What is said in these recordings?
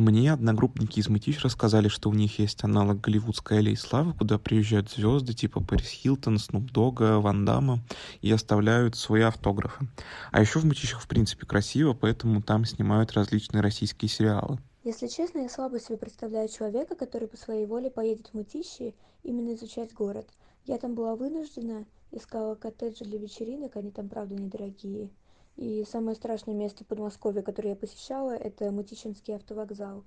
Мне одногруппники из Мытищ рассказали, что у них есть аналог голливудской аллеи славы, куда приезжают звезды типа Пэрис Хилтон, Снуп Дога, Ван Дамма и оставляют свои автографы. А еще в Мытищах в принципе красиво, поэтому там снимают различные российские сериалы. Если честно, я слабо себе представляю человека, который по своей воле поедет в Мытищи именно изучать город. Я там была вынуждена, искала коттеджи для вечеринок, они там правда недорогие. И самое страшное место в Подмосковье, которое я посещала, это Мытищинский автовокзал.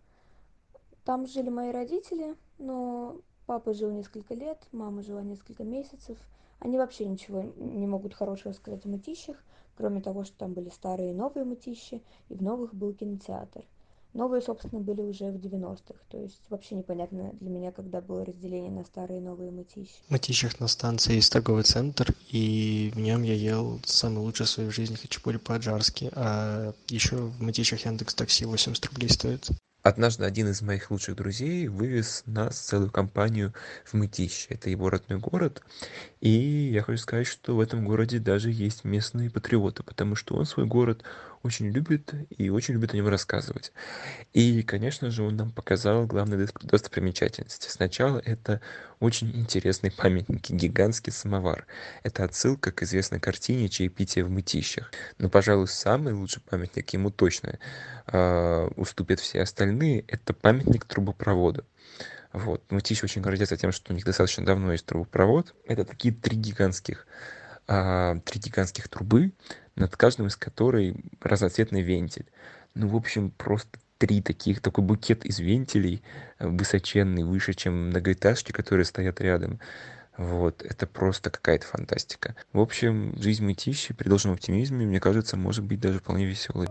Там жили мои родители, но папа жил несколько лет, мама жила несколько месяцев. Они вообще ничего не могут хорошего сказать о Мытищах, кроме того, что там были старые и новые Мытищи, и в новых был кинотеатр. Новые, собственно, были уже в 90-х. То есть вообще непонятно для меня, когда было разделение на старые и новые мытищи. В мытищах на станции есть торговый центр, и в нем я ел самый лучший в своей жизни хачапури по-аджарски. А еще в мытищах Яндекс Такси 80 рублей стоит. Однажды один из моих лучших друзей вывез нас целую компанию в Мытищи. Это его родной город. И я хочу сказать, что в этом городе даже есть местные патриоты, потому что он свой город очень любит и очень любит о нем рассказывать. И, конечно же, он нам показал главные достопримечательности. Сначала это очень интересный памятник, гигантский самовар. Это отсылка к известной картине «Чаепитие в мытищах». Но, пожалуй, самый лучший памятник ему точно э, уступят все остальные. Это памятник трубопроводу. Вот. Мытищи очень гордятся тем, что у них достаточно давно есть трубопровод. Это такие три гигантских, а, три гигантских трубы, над каждым из которой разноцветный вентиль. Ну, в общем, просто три таких, такой букет из вентилей, э, высоченный, выше, чем многоэтажки, которые стоят рядом. Вот, это просто какая-то фантастика. В общем, жизнь Мытищи при должном оптимизме, мне кажется, может быть даже вполне веселой.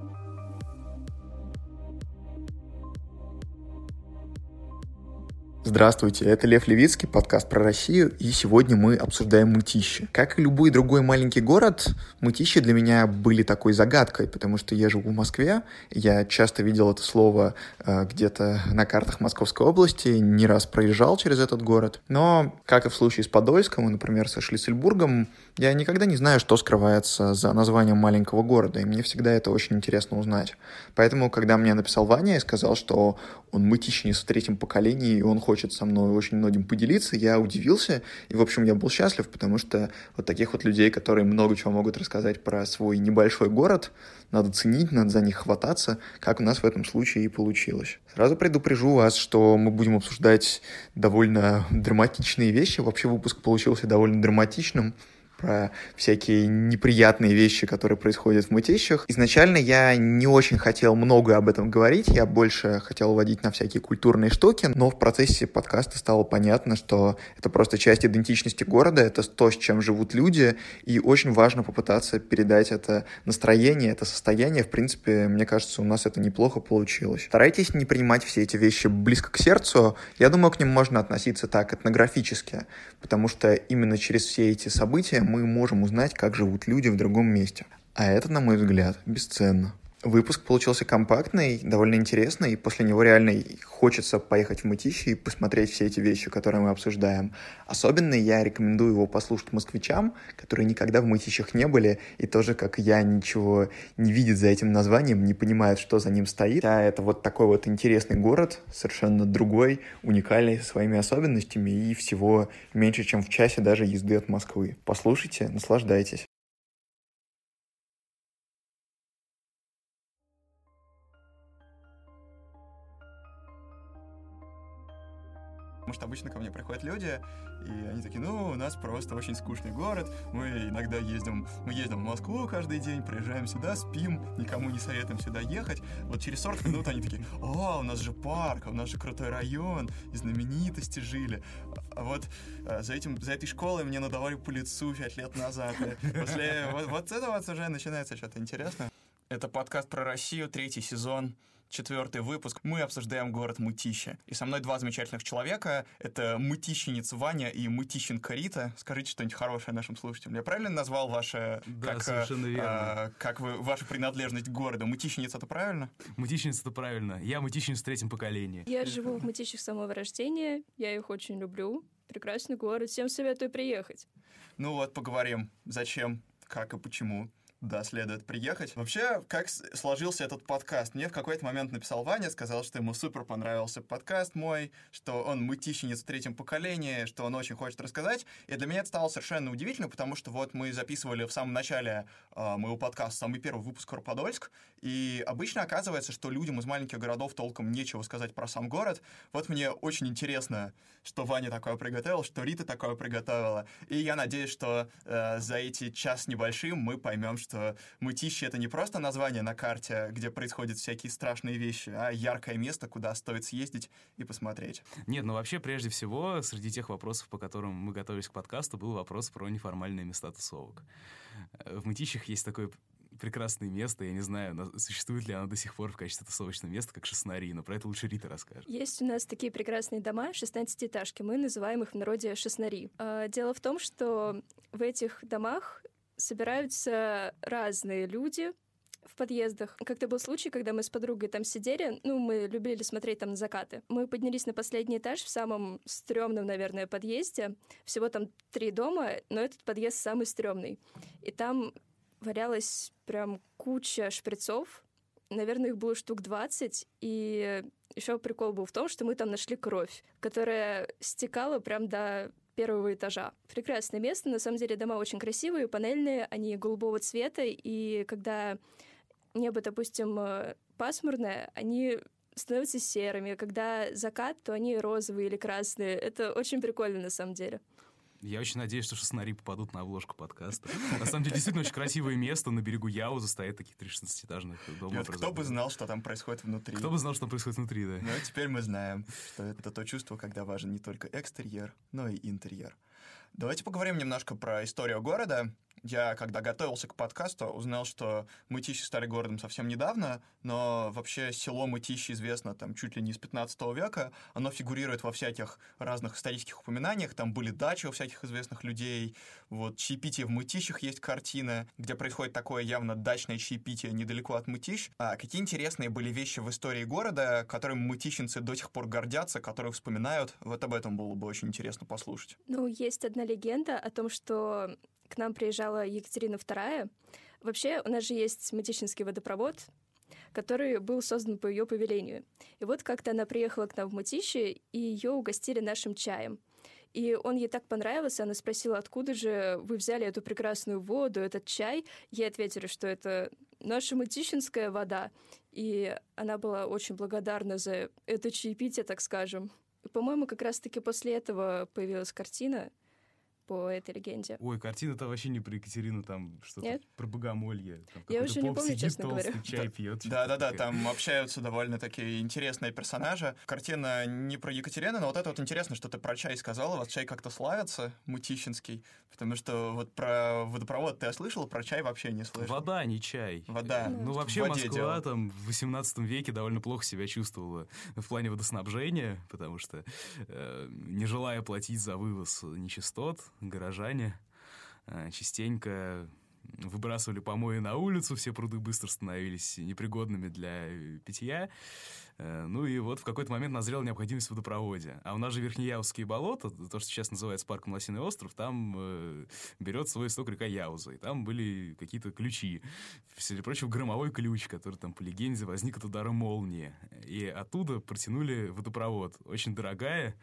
Здравствуйте, это Лев Левицкий, подкаст про Россию, и сегодня мы обсуждаем Мытищи. Как и любой другой маленький город, Мытищи для меня были такой загадкой, потому что я живу в Москве, я часто видел это слово э, где-то на картах Московской области, не раз проезжал через этот город, но, как и в случае с Подольском, например, со Шлиссельбургом, я никогда не знаю, что скрывается за названием маленького города, и мне всегда это очень интересно узнать. Поэтому, когда мне написал Ваня и сказал, что он мытищенец в третьем поколении, и он хочет со мной очень многим поделиться, я удивился, и, в общем, я был счастлив, потому что вот таких вот людей, которые много чего могут рассказать про свой небольшой город, надо ценить, надо за них хвататься, как у нас в этом случае и получилось. Сразу предупрежу вас, что мы будем обсуждать довольно драматичные вещи. Вообще выпуск получился довольно драматичным про всякие неприятные вещи, которые происходят в мытищах. Изначально я не очень хотел много об этом говорить, я больше хотел вводить на всякие культурные штуки, но в процессе подкаста стало понятно, что это просто часть идентичности города, это то, с чем живут люди, и очень важно попытаться передать это настроение, это состояние. В принципе, мне кажется, у нас это неплохо получилось. Старайтесь не принимать все эти вещи близко к сердцу. Я думаю, к ним можно относиться так, этнографически, потому что именно через все эти события мы можем узнать, как живут люди в другом месте. А это, на мой взгляд, бесценно. Выпуск получился компактный, довольно интересный, и после него реально хочется поехать в Мытищи и посмотреть все эти вещи, которые мы обсуждаем. Особенно я рекомендую его послушать москвичам, которые никогда в Мытищах не были, и тоже, как я, ничего не видят за этим названием, не понимают, что за ним стоит. А это вот такой вот интересный город, совершенно другой, уникальный, со своими особенностями, и всего меньше, чем в часе даже езды от Москвы. Послушайте, наслаждайтесь. Потому что обычно ко мне приходят люди, и они такие, ну, у нас просто очень скучный город, мы иногда ездим, мы ездим в Москву каждый день, приезжаем сюда, спим, никому не советуем сюда ехать. Вот через 40 минут они такие, о, у нас же парк, у нас же крутой район, и знаменитости жили. А вот а, за, этим, за этой школой мне надавали по лицу 5 лет назад. После вот, вот это вот уже начинается что-то интересное. Это подкаст про Россию, третий сезон четвертый выпуск. Мы обсуждаем город Мытища. И со мной два замечательных человека. Это мытищенец Ваня и мытищенка Рита. Скажите что-нибудь хорошее нашим слушателям. Я правильно назвал ваше... Да, как, совершенно верно. А, как вы, вашу принадлежность к городу? Мытищенец это правильно? Мытищенец это правильно. Я мытищенец в третьем поколении. Я живу в Мытищах с самого рождения. Я их очень люблю. Прекрасный город. Всем советую приехать. Ну вот, поговорим. Зачем, как и почему Да, следует приехать. Вообще, как сложился этот подкаст? Мне в какой-то момент написал Ваня, сказал, что ему супер понравился подкаст мой, что он мытищенец в третьем поколении, что он очень хочет рассказать. И для меня это стало совершенно удивительно, потому что вот мы записывали в самом начале э, моего подкаста самый первый выпуск про и обычно оказывается, что людям из маленьких городов толком нечего сказать про сам город. Вот мне очень интересно, что Ваня такое приготовил, что Рита такое приготовила. И я надеюсь, что э, за эти час небольшим мы поймем, что что Мытищи — это не просто название на карте, где происходят всякие страшные вещи, а яркое место, куда стоит съездить и посмотреть. Нет, ну вообще, прежде всего, среди тех вопросов, по которым мы готовились к подкасту, был вопрос про неформальные места тусовок. Э, в Мытищах есть такое прекрасное место, я не знаю, существует ли оно до сих пор в качестве тусовочного места, как Шестнари, но про это лучше Рита расскажет. Есть у нас такие прекрасные дома, 16-этажки, мы называем их в народе Шестнари. А, дело в том, что в этих домах собираются разные люди, в подъездах. Как-то был случай, когда мы с подругой там сидели, ну, мы любили смотреть там на закаты. Мы поднялись на последний этаж в самом стрёмном, наверное, подъезде. Всего там три дома, но этот подъезд самый стрёмный. И там валялась прям куча шприцов. Наверное, их было штук 20. И еще прикол был в том, что мы там нашли кровь, которая стекала прям до первого этажа. Прекрасное место, на самом деле дома очень красивые, панельные, они голубого цвета, и когда небо, допустим, э, пасмурное, они становятся серыми. Когда закат, то они розовые или красные. Это очень прикольно на самом деле. Я очень надеюсь, что шестнари попадут на обложку подкаста. На самом деле, действительно очень красивое место. На берегу Яуза стоят такие три 16-этажных дома. Вот кто бы знал, что там происходит внутри. Кто бы знал, что там происходит внутри, да. Ну, теперь мы знаем, что это то чувство, когда важен не только экстерьер, но и интерьер. Давайте поговорим немножко про историю города. Я, когда готовился к подкасту, узнал, что Мытищи стали городом совсем недавно, но вообще село Мытищи известно там чуть ли не с 15 века. Оно фигурирует во всяких разных исторических упоминаниях. Там были дачи у всяких известных людей. Вот чаепитие в Мытищах есть картина, где происходит такое явно дачное чаепитие недалеко от Мытищ. А какие интересные были вещи в истории города, которым мытищенцы до сих пор гордятся, которые вспоминают? Вот об этом было бы очень интересно послушать. Ну, есть одна легенда о том, что к нам приезжала Екатерина II. Вообще, у нас же есть Мытищинский водопровод, который был создан по ее повелению. И вот как-то она приехала к нам в Мытище, и ее угостили нашим чаем. И он ей так понравился, она спросила, откуда же вы взяли эту прекрасную воду, этот чай. Ей ответили, что это наша мытищинская вода. И она была очень благодарна за это чаепитие, так скажем. По-моему, как раз-таки после этого появилась картина — по этой легенде. Ой, картина-то вообще не про Екатерину, там что-то Нет? про богомолье. Там Я уже не помню, сидит, честно толстый, говоря. чай пьет. Да-да-да, там общаются довольно такие интересные персонажи. Картина не про Екатерину, но вот это вот интересно, что ты про чай сказала. У вас чай как-то славится, мутищинский, потому что вот про водопровод ты слышал, про чай вообще не слышал. Вода, а не чай. Вода. Ну, вообще В воде Москва там в 18 веке довольно плохо себя чувствовала в плане водоснабжения, потому что, э, не желая платить за вывоз нечистот, горожане э, частенько выбрасывали помои на улицу, все пруды быстро становились непригодными для э, питья. Э, Ну и вот в какой-то момент назрела необходимость в водопроводе. А у нас же Верхнеяузские болота, то, что сейчас называется парком Лосиный остров, там э, берет свой исток река Яуза. И там были какие-то ключи. Среди прочего, громовой ключ, который там, по легенде, возник от удара молнии. И оттуда протянули водопровод. Очень дорогая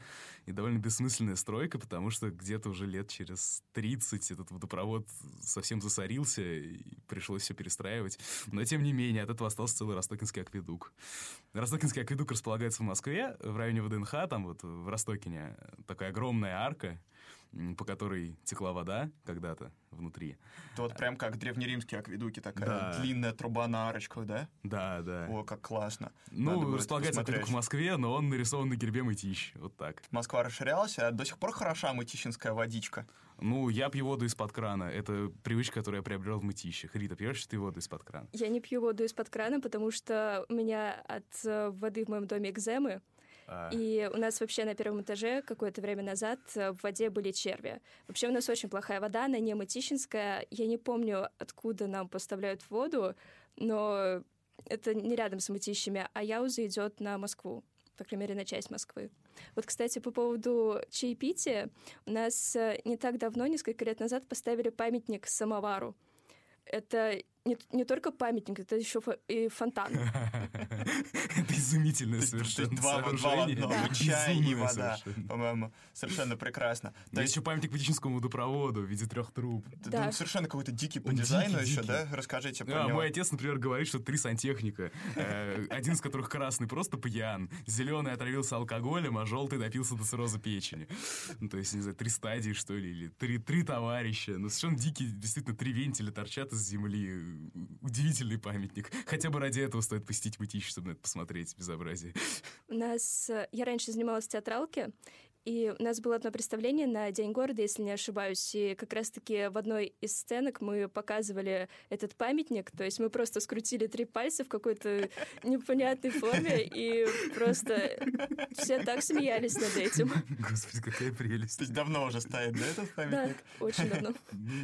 и довольно бессмысленная стройка, потому что где-то уже лет через 30 этот водопровод совсем засорился, и пришлось все перестраивать. Но, тем не менее, от этого остался целый Ростокинский акведук. Ростокинский акведук располагается в Москве, в районе ВДНХ, там вот в Ростокине такая огромная арка, по которой текла вода когда-то внутри. Это вот прям как древнеримские акведуки, такая Да. длинная труба на арочках, да? Да, да. О, как классно. Ну, располагается акведук в Москве, но он нарисован на гербе Мытищ. Вот так. Москва расширялась, а до сих пор хороша мытищинская водичка. Ну, я пью воду из-под крана. Это привычка, которую я приобрел в Мытищах. Рита, пьешь ты воду из-под крана? Я не пью воду из-под крана, потому что у меня от э, воды в моем доме экземы. А, И у нас вообще на первом этаже какое-то время назад э, в воде были черви. Вообще у нас очень плохая вода, она не мытищинская. Я не помню, откуда нам поставляют воду, но это не рядом с мытищами, а Яуза идет на Москву, по крайней мере, на часть Москвы. Вот, кстати, по поводу чаепития, у нас э, не так давно, несколько лет назад, поставили памятник самовару. это не, не только памятник, это еще фо- и фонтан. Это изумительное совершенно два, в одном, чай и вода, по-моему, совершенно прекрасно. Есть еще памятник Патическому водопроводу в виде трех труб. да, Да. он совершенно какой-то дикий по дизайну еще, да? Расскажите про А, него. мой отец, например, говорит, что три сантехника. Э, Один из которых красный просто пьян, зеленый отравился алкоголем, а желтый допился до цирроза печени. Ну, то есть, не знаю, три стадии, что ли, или три, три товарища. Ну, совершенно дикие, действительно, три вентиля торчат из земли. Удивительный памятник. Хотя бы ради этого стоит посетить Мытищ, чтобы на это посмотреть, безобразие. У нас... э, Я раньше занималась в театралке, и у нас было одно представление на День города, если не ошибаюсь, и как раз-таки в одной из сценок мы показывали этот памятник, то есть мы просто скрутили три пальца в какой-то непонятной форме, и просто все так смеялись над этим. Господи, какая То прелесть. есть давно уже стоит, да, этот Да, памятник? очень давно.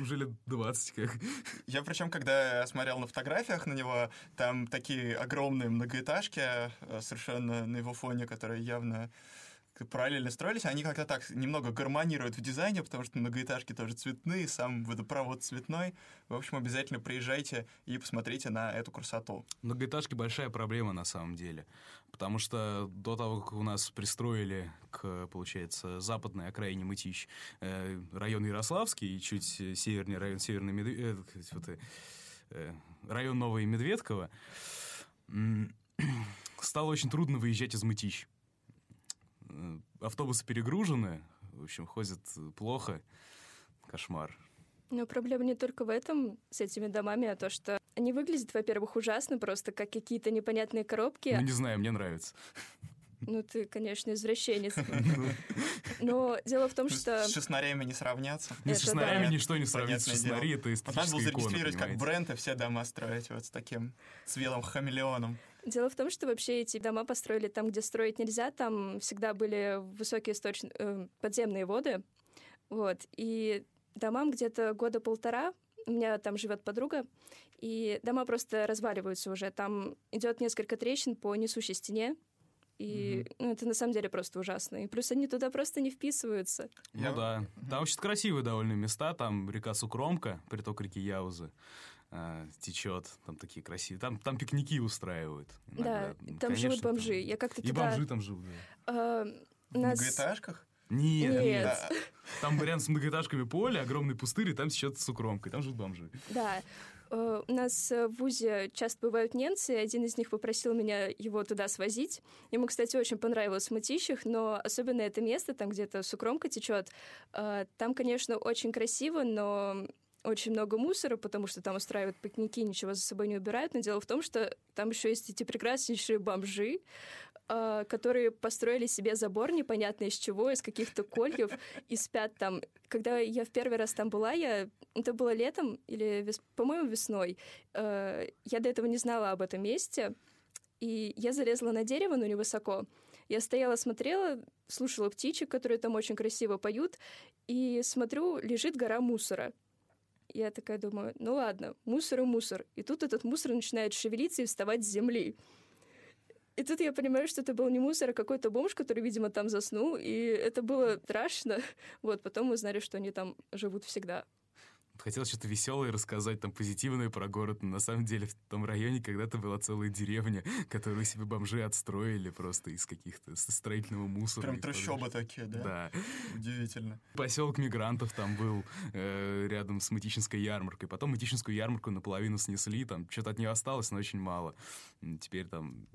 Уже лет 20 как. Я причем, когда смотрел на фотографиях на него, там такие огромные многоэтажки э, совершенно на его фоне, которые явно параллельно строились, они как-то так немного гармонируют в дизайне, потому что многоэтажки тоже цветные, сам водопровод цветной. В общем, обязательно приезжайте и посмотрите на эту красоту. Многоэтажки большая проблема на самом деле. Потому что до того, как у нас пристроили к, получается, западной окраине Мытищ э, район Ярославский и чуть севернее район Северный Медве... э, э, район Новый Медведково, стало очень трудно выезжать из Мытищ. Э, Автобусы перегружены, в общем, ходят плохо. Кошмар. Но проблема не только в этом, с этими домами, а то, что они выглядят, во-первых, ужасно, просто как какие-то непонятные коробки. Ну, не знаю, мне нравится. Ну, ты, конечно, извращенец. Но дело в том, что... С шестнарями не сравняться. Ну, с шестнарями да. ничто не сравнить с Понятное шестнари, это Вот надо было эстетическая икона, зарегистрировать как бренд и все дома строить вот с таким цветом хамелеоном. Дело в том, что вообще эти дома построили там, где строить нельзя, там всегда были высокие источ... э, подземные воды, вот, и домам где-то года полтора, у меня там живет подруга, и дома просто разваливаются уже, там идет несколько трещин по несущей стене, и ну, это на самом деле просто ужасно. И плюс они туда просто не вписываются. Я- Ну да. Там очень красивые довольно места. Там река Сукромка, приток реки Яузы, а, течет. Там такие красивые. Там, там пикники устраивают. Да, иногда. Ну, там конечно, живут бомжи. Я как-то И туда... бомжи там живут. да. э, В нас... многоэтажках? Нет, Нет. нет. Да. Там рядом с многоэтажками поле, огромный пустырь, и там течет Сукромка, и там живут бомжи. Да. Э, У нас э, в ВУЗе часто бывают немцы, и один из них попросил меня его туда свозить. Ему, кстати, очень понравилось в Мытищах, но особенно это место, там где-то сукромка течет, э, там, конечно, очень красиво, но очень много мусора, потому что там устраивают пикники, ничего за собой не убирают. Но дело в том, что там еще есть эти прекраснейшие бомжи, э, которые построили себе забор непонятно из чего, из каких-то кольев, и спят там. Когда я в первый раз там была, я это было летом или, вес- по-моему, весной. Э, Я до этого не знала об этом месте, и я залезла на дерево, но невысоко. Я стояла, смотрела, слушала птичек, которые там очень красиво поют, и смотрю, лежит гора мусора. Я такая думаю, ну ладно, мусор и мусор. И тут этот мусор начинает шевелиться и вставать с земли. И тут я понимаю, что это был не мусор, а какой-то бомж, который, видимо, там заснул, и это было страшно. Вот, потом мы узнали, что они там живут всегда. Хотел что-то веселое рассказать, там, позитивное про город, но на самом деле в том районе когда-то была целая деревня, которую себе бомжи отстроили просто из каких-то строительного мусора. Прям трущобы такие, да? Да. Удивительно. Поселок мигрантов там был э, рядом с Мытищинской ярмаркой. Потом Мытищинскую ярмарку наполовину снесли, там что-то от нее осталось, но очень мало. Теперь там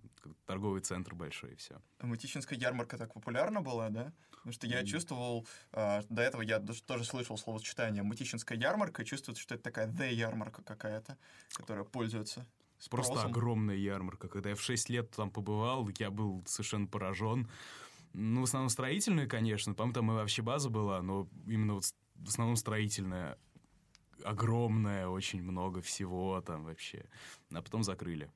торговый центр большой и все. Мытищинская ярмарка так популярна была, да? Потому что я чувствовал, а, до этого я тоже слышал словосочетание «мытищинская ярмарка», и чувствуется, что это такая «the ярмарка» какая-то, которая пользуется Просто спросом. огромная ярмарка. Когда я в 6 лет там побывал, я был совершенно поражен. Ну, в основном строительная, конечно. По-моему, там и вообще база была, но именно вот в основном строительная. Огромная, очень много всего там вообще. А потом закрыли.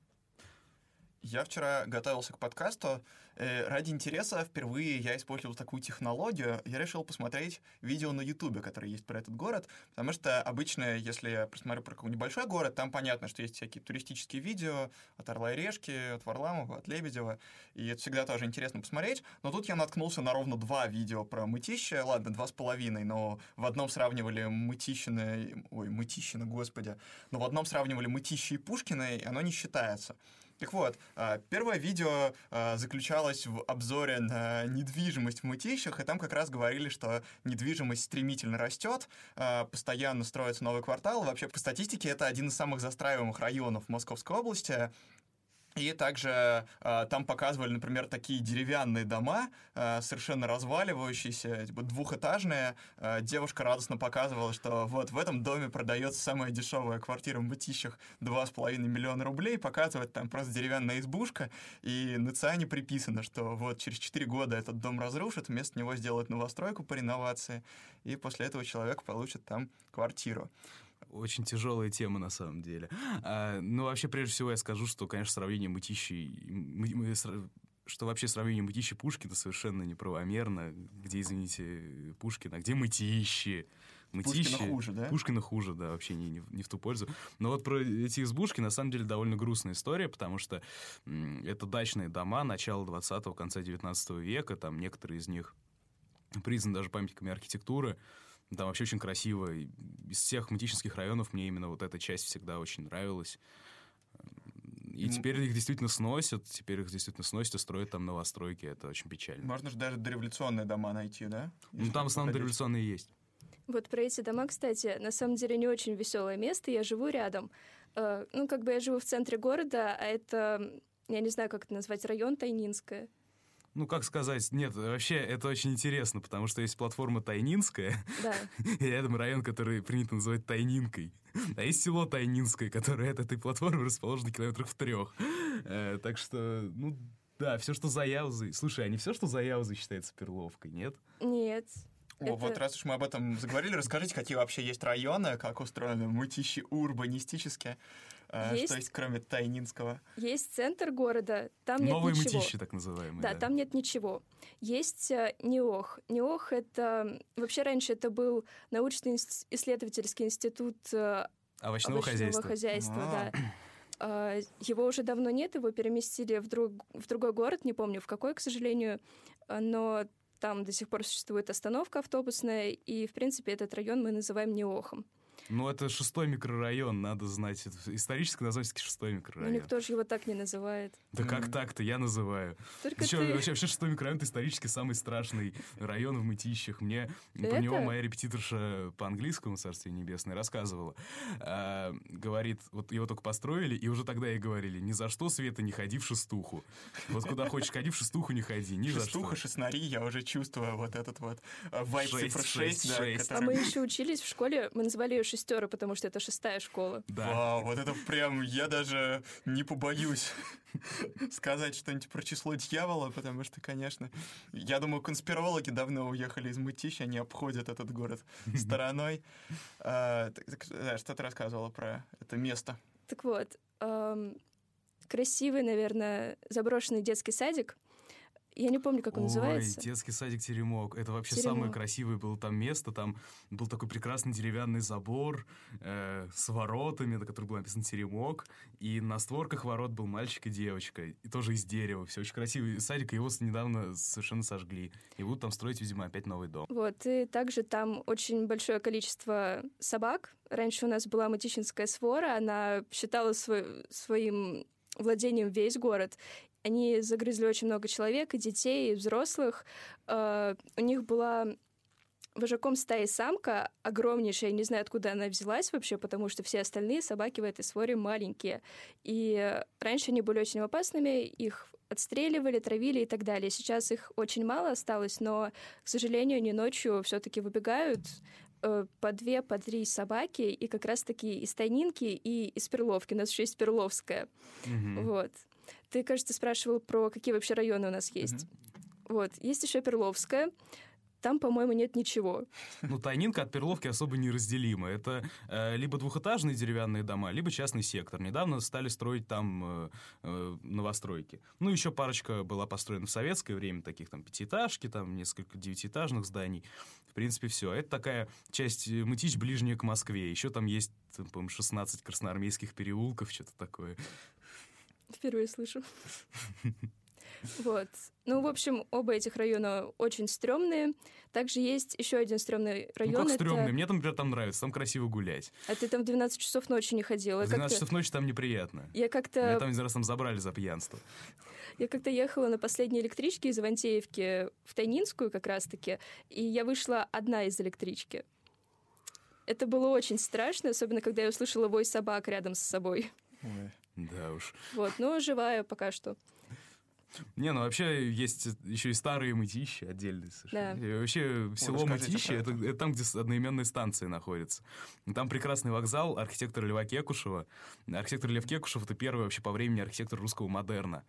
Я вчера готовился к подкасту. Э, ради интереса впервые я использовал такую технологию. Я решил посмотреть видео на Ютубе, которое есть про этот город, потому что обычно, если я посмотрю про какой-нибудь небольшой город, там понятно, что есть всякие туристические видео от Орла и Решки, от Варламова, от Лебедева, и это всегда тоже интересно посмотреть. Но тут я наткнулся на ровно два видео про мытище, ладно, два с половиной, но в одном сравнивали Мытищина, ой, Мытищина, господи, но в одном сравнивали Мытище и Пушкина, и оно не считается. Так вот, а, первое видео а, заключалось в обзоре на недвижимость в Мытищах, и там как раз говорили, что недвижимость стремительно растет, а, постоянно строится новый квартал. Вообще, по статистике, это один из самых застраиваемых районов Московской области. И также э, там показывали, например, такие деревянные дома, э, совершенно разваливающиеся, типа двухэтажные. Э, девушка радостно показывала, что вот в этом доме продается самая дешевая квартира в Мытищах 2,5 миллиона рублей, показывает там просто деревянная избушка, и на ЦИАНе приписано, что вот через 4 года этот дом разрушат, вместо него сделают новостройку по реновации, и после этого человек получит там квартиру очень тяжелая тема на самом деле. А, ну, вообще, прежде всего, я скажу, что, конечно, сравнение мытищи... Мы, что вообще сравнение мытищи Пушкина совершенно неправомерно. Где, извините, Пушкина, а где мытищи? Мытищи. Пушкина хуже, да? Пушкина хуже, да, вообще не, не, не в ту пользу. Но вот про эти избушки, на самом деле, довольно грустная история, потому что это дачные дома начала 20-го, конца 19 века, там некоторые из них признаны даже памятниками архитектуры. Там вообще очень красиво. Из всех мытищинских районов мне именно вот эта часть всегда очень нравилась. И теперь их действительно сносят, теперь их действительно сносят и строят там новостройки. Это очень печально. Можно же даже дореволюционные дома найти, да? ну, там в основном дореволюционные есть. Вот про эти дома, кстати, на самом деле не очень веселое место. Я живу рядом. Э, ну, как бы я живу в центре города, а это, я не знаю, как это назвать, район Тайнинская ну, как сказать, нет, вообще это очень интересно, потому что есть платформа Тайнинская, да. и рядом район, который принято называть Тайнинкой. А есть село Тайнинское, которое от этой платформы расположено километрах в трех. Э, так что, ну, да, все, что за Яузой... Слушай, а не все, что за Яузой считается перловкой, нет? Нет. О, это... вот раз уж мы об этом заговорили, расскажите, какие вообще есть районы, как устроены мытищи урбанистически. Есть, э, что есть, кроме Тайнинского? Есть центр города, там нет Новые ничего. мытищи, так называемые. Да, да, там нет ничего. Есть э, НИОХ. НИОХ — это... Вообще раньше это был научно-исследовательский институт э, овощного, овощного хозяйства, хозяйства да. А, его уже давно нет, его переместили в, друг, в другой город, не помню в какой, к сожалению, но там до сих пор существует остановка автобусная, и, в принципе, этот район мы называем Неохом. Ну, это шестой микрорайон, надо знать. Исторически назвать шестой микрорайон. Ну, никто же его так не называет. Да mm. как так-то? Я называю. Только ты... Что, вообще, вообще шестой микрорайон — это исторически самый страшный район в Мытищах. Мне это? про него моя репетиторша по английскому, царствие небесное, рассказывала. А, говорит, вот его только построили, и уже тогда ей говорили, ни за что, Света, не ходи в шестуху. Вот куда хочешь ходи, в шестуху не ходи, ни Шестуха, за что. Шестуха, шестнари, я уже чувствую вот этот вот э, вайп цифр 6. 6, да, 6. Который... А мы еще учились в школе, мы называли ее шестеры, потому что это шестая школа. Да. Вау, вот это прям, я даже не побоюсь сказать что-нибудь про число дьявола, потому что, конечно, я думаю, конспирологи давно уехали из Мытищ, они обходят этот город стороной. А, что ты рассказывала про это место? Так вот, красивый, наверное, заброшенный детский садик я не помню, как он Ой, называется. детский садик Теремок. Это вообще Теремок. самое красивое было там место. Там был такой прекрасный деревянный забор э, с воротами, на которых был написан Теремок. И на створках ворот был мальчик и девочка. И тоже из дерева. Все очень красивый садик. Его недавно совершенно сожгли. И будут там строить, видимо, опять новый дом. Вот. И также там очень большое количество собак. Раньше у нас была Матищинская свора. Она считала свой, своим владением весь город. Они загрызли очень много человек, и детей, и взрослых. Э, у них была вожаком стаи самка, огромнейшая, я не знаю, откуда она взялась вообще, потому что все остальные собаки в этой своре маленькие. И раньше они были очень опасными, их отстреливали, травили и так далее. Сейчас их очень мало осталось, но, к сожалению, они ночью все-таки выбегают, э, по две, по три собаки, и как раз-таки из Тайнинки и из Перловки. У нас еще есть Перловская. Mm-hmm. Вот. Ты, кажется, спрашивал про какие вообще районы у нас есть. Mm-hmm. Вот. Есть еще Перловская. там, по-моему, нет ничего. Ну, Тайнинка от Перловки особо неразделима. Это э, либо двухэтажные деревянные дома, либо частный сектор. Недавно стали строить там э, э, новостройки. Ну, еще парочка была построена в советское время, таких там пятиэтажки, там несколько девятиэтажных зданий. В принципе, все. Это такая часть э, Мытищ ближняя к Москве. Еще там есть, по-моему, 16 красноармейских переулков, что-то такое. Впервые слышу. Вот. Ну, в общем, оба этих района очень стрёмные. Также есть еще один стрёмный район. Ну, как это... стрёмный? Мне там, например, там нравится, там красиво гулять. А ты там в 12 часов ночи не ходила? В 12 часов ночи там неприятно. Я как-то... Меня там один раз там забрали за пьянство. Я как-то ехала на последней электричке из Ивантеевки в Тайнинскую как раз-таки, и я вышла одна из электрички. Это было очень страшно, особенно когда я услышала вой собак рядом с собой. Ой. Да уж. Вот, но живая пока что. Не, ну вообще есть еще и старые мытищи отдельные совершенно. Да. И вообще село расскажите Мытищи это, это там, где одноименные станции находятся. Там прекрасный вокзал архитектора Льва Кекушева. Архитектор Лев Кекушев это первый вообще по времени архитектор русского модерна.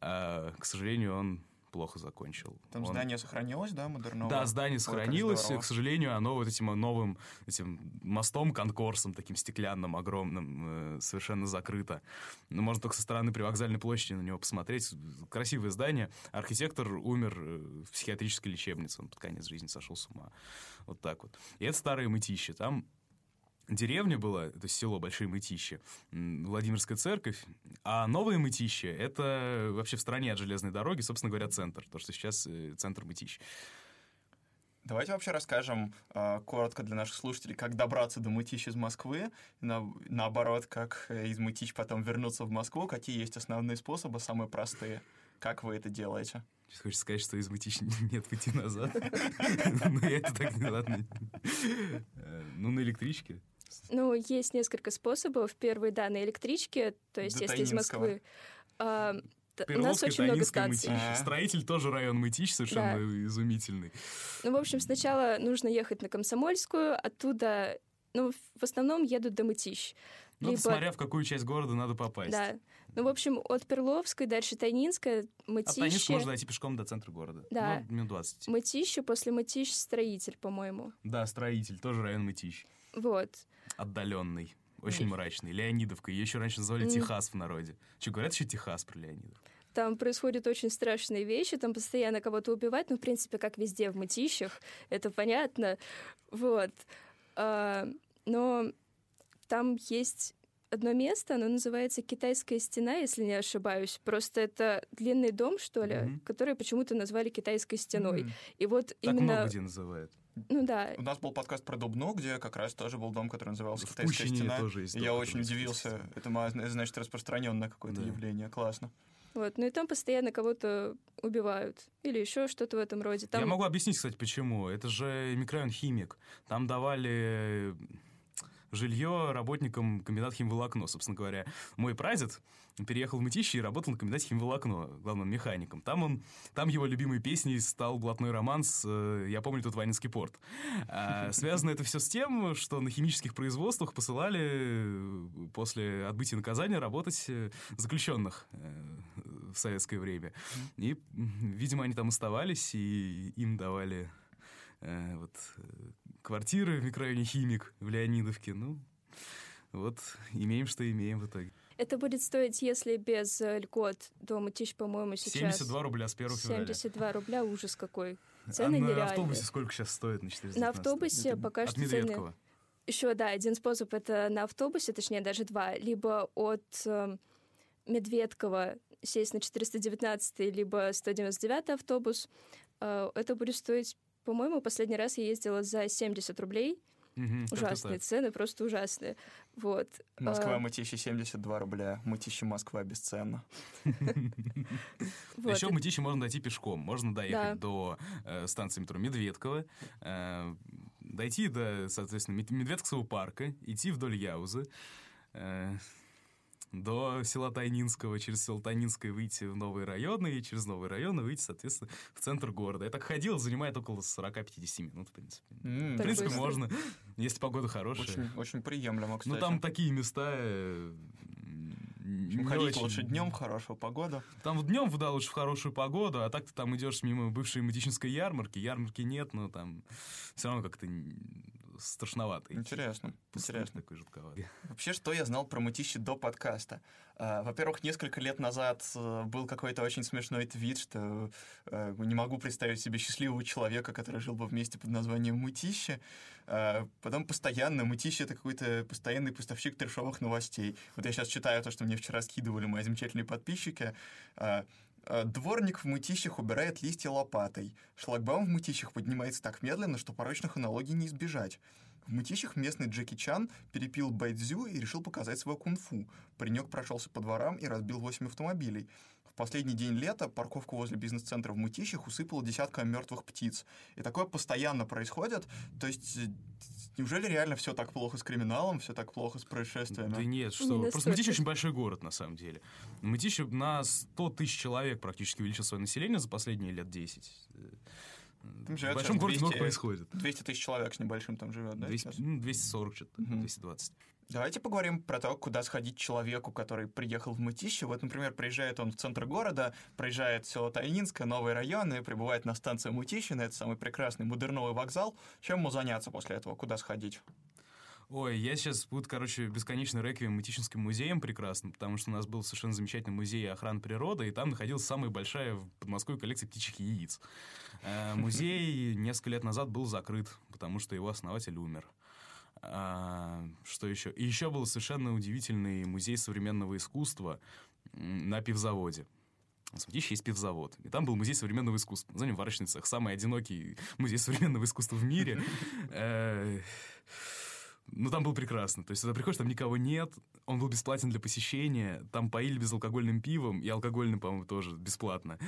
А, к сожалению, он плохо закончил. Там Он- здание сохранилось, да, модерновое? Да, здание Ой, сохранилось. К сожалению, оно вот этим новым этим мостом, конкорсом, таким стеклянным, огромным, э, совершенно закрыто. Но можно только со стороны привокзальной площади на него посмотреть. Красивое здание. Архитектор умер э, в психиатрической лечебнице. Он под конец жизни сошел с ума. Вот так вот. И это старые мытищи. Там деревня была, то есть село Большие Мытищи, Владимирская церковь, а Новые Мытищи — это вообще в стороне от железной дороги, собственно говоря, центр, то, что сейчас э, центр Мытищ. Давайте вообще расскажем э, коротко для наших слушателей, как добраться до Мытищ из Москвы, на- наоборот, как э, из Мытищ потом вернуться в Москву, какие есть основные способы, самые простые. Как вы это делаете? Сейчас хочется сказать, что из Мытищ нет пути назад. Но я это так не ладно. Э, Ну, на электричке. Ну, есть несколько способов. Первый, да, на электричке, то есть До если из. Москвы... а, т- у нас очень много станций. Мытищ. А. Строитель тоже район Мытищ, совершенно изумительный. Ну, в общем, сначала нужно ехать на Комсомольскую, оттуда, ну, в основном едут до Мытищ. Ну, это смотря в какую часть города надо попасть. Да. Ну, в общем, от Перловской, дальше Тайнинская, От Тайнинска Мытищи. можно дойти пешком до центра города. Да. Ну, минут 20. Мытищи, после Мытищ строитель, по-моему. Да, строитель, тоже район Мытищ. Вот. Отдаленный. Очень мрачный. Леонидовка. Ее еще раньше называли. Техас в народе. Что, говорят еще Техас про Леонидов? Там происходят очень страшные вещи, там постоянно кого-то убивать, ну, в принципе, как везде в мытищах, это понятно. Вот. А, но там есть одно место, оно называется Китайская стена, если не ошибаюсь. Просто это длинный дом, что ли, Мгм. который почему-то назвали Китайской стеной. М. И вот Так именно... много где называют. Ну да, У нас был подкаст про Дубну, где как раз тоже был дом, который назывался В «Китайская Пущине стена». тоже есть дом, я очень удивился. «Китайская Это, значит распространенное какое-то Да. явление. Классно. вот. Ну и там постоянно кого-то убивают. Или еще что-то в этом роде. Там... Я могу объяснить, кстати, почему. Это же микрорайон Химик. Там давали жилье работникам комбината химволокно. Собственно говоря, мой прадед переехал в Мытищи и работал на комбинате химволокно, главным механиком. Там он, там его любимой песней стал блатной романс э, «Я помню тот Ванинский порт». А, связано это все с тем, что на химических производствах посылали э, после отбытия наказания работать э, заключенных в советское время. И, видимо, они там оставались, и им давали вот, квартиры в микрорайоне Химик в Леонидовке. Ну, вот, имеем, что имеем в итоге. Это будет стоить, если без э, льгот до Мытищ, по-моему, сейчас... 72 рубля с 1 февраля. 72 рубля, ужас какой. а Цены на нереальные. автобусе сколько сейчас стоит на 419? На автобусе Это пока что цены... Еще, да, один способ — это на автобусе, точнее, даже два. Либо от э, Медведкова сесть на 419 либо 199 автобус. Э, это будет стоить, по-моему, последний раз я ездила за 70 рублей. Как-то Ужасные цены, просто ужасные. Вот. Москва, Э, Мытищи 72 рубля. Мытищи, Москва бесценно. Еще в Мытищи можно дойти пешком. Можно доехать до э, станции метро Медведково, э, дойти до, соответственно, Мед- Медведковского парка, идти вдоль Яузы, э, до села Тайнинского, через село Тайнинское выйти в новые районы, и через новые районы выйти, соответственно, в центр города. Я так ходил, занимает около 40-50 минут, в принципе. М, В принципе, быстро. можно, если погода хорошая. Очень, очень приемлемо, кстати. Ну, там такие места, э, м, не Ходить очень. лучше днем, хорошую погоду. Там в днем да, лучше в хорошую погоду, а так ты там идешь мимо бывшей мытищинской ярмарки. Ярмарки нет, но там все равно как-то идти. Интересно, интересно. такой жутковатый. Вообще, что я знал про мытище до подкаста? А, Во-первых, несколько лет назад э, был какой-то очень смешной твит, что э, не могу представить себе счастливого человека, который жил бы вместе под названием Мытище. А, Потом постоянно Мытище — это какой-то постоянный поставщик трешовых новостей. Вот я сейчас читаю то, что мне вчера скидывали мои замечательные подписчики. А, Дворник в мытищах убирает листья лопатой. Шлагбаум в мытищах поднимается так медленно, что порочных аналогий не избежать. В мытищах местный Джеки Чан перепил байдзю и решил показать свое кунг-фу. Паренек прошелся по дворам и разбил 8 автомобилей. В последний день лета парковку возле бизнес-центра в Мытищах усыпало десятками мертвых птиц. И такое постоянно происходит. То есть, э, неужели реально все так плохо с криминалом, все так плохо с происшествиями? Да нет, Не что вы. Просто. Мытищ очень большой город, на самом деле. Мытищ на 100 тысяч человек практически увеличил свое население за последние лет 10. Там В живет большом сейчас городе много 200 происходит. 200 тысяч человек с небольшим там живет, да? 200, сейчас? ну, 240 что-то, Мгм. 220. Давайте поговорим про то, куда сходить человеку, который приехал в Мытище. Вот, например, приезжает он в центр города, проезжает село Тайнинское, новые районы, прибывает на станцию Мытищина, это самый прекрасный модерновый вокзал. Чем ему заняться после этого? Куда сходить? Ой, я сейчас буду, короче, бесконечный реквием Мытищинским музеем прекрасным, потому что у нас был совершенно замечательный музей охраны природы, и там находилась самая большая в Подмосковье коллекция птичьих яиц. Э, Музей несколько лет назад был закрыт, потому что его основатель умер. А, Что еще? И еще был совершенно удивительный музей современного искусства на пивзаводе. Мытищи есть пивзавод. И там был музей современного искусства. Название «Варочный цех». Самый одинокий музей современного искусства в мире. Э, Ну, там был прекрасно. То есть, туда приходишь, там никого нет, он был бесплатен для посещения, там поили безалкогольным пивом, и алкогольным, по-моему, тоже бесплатно.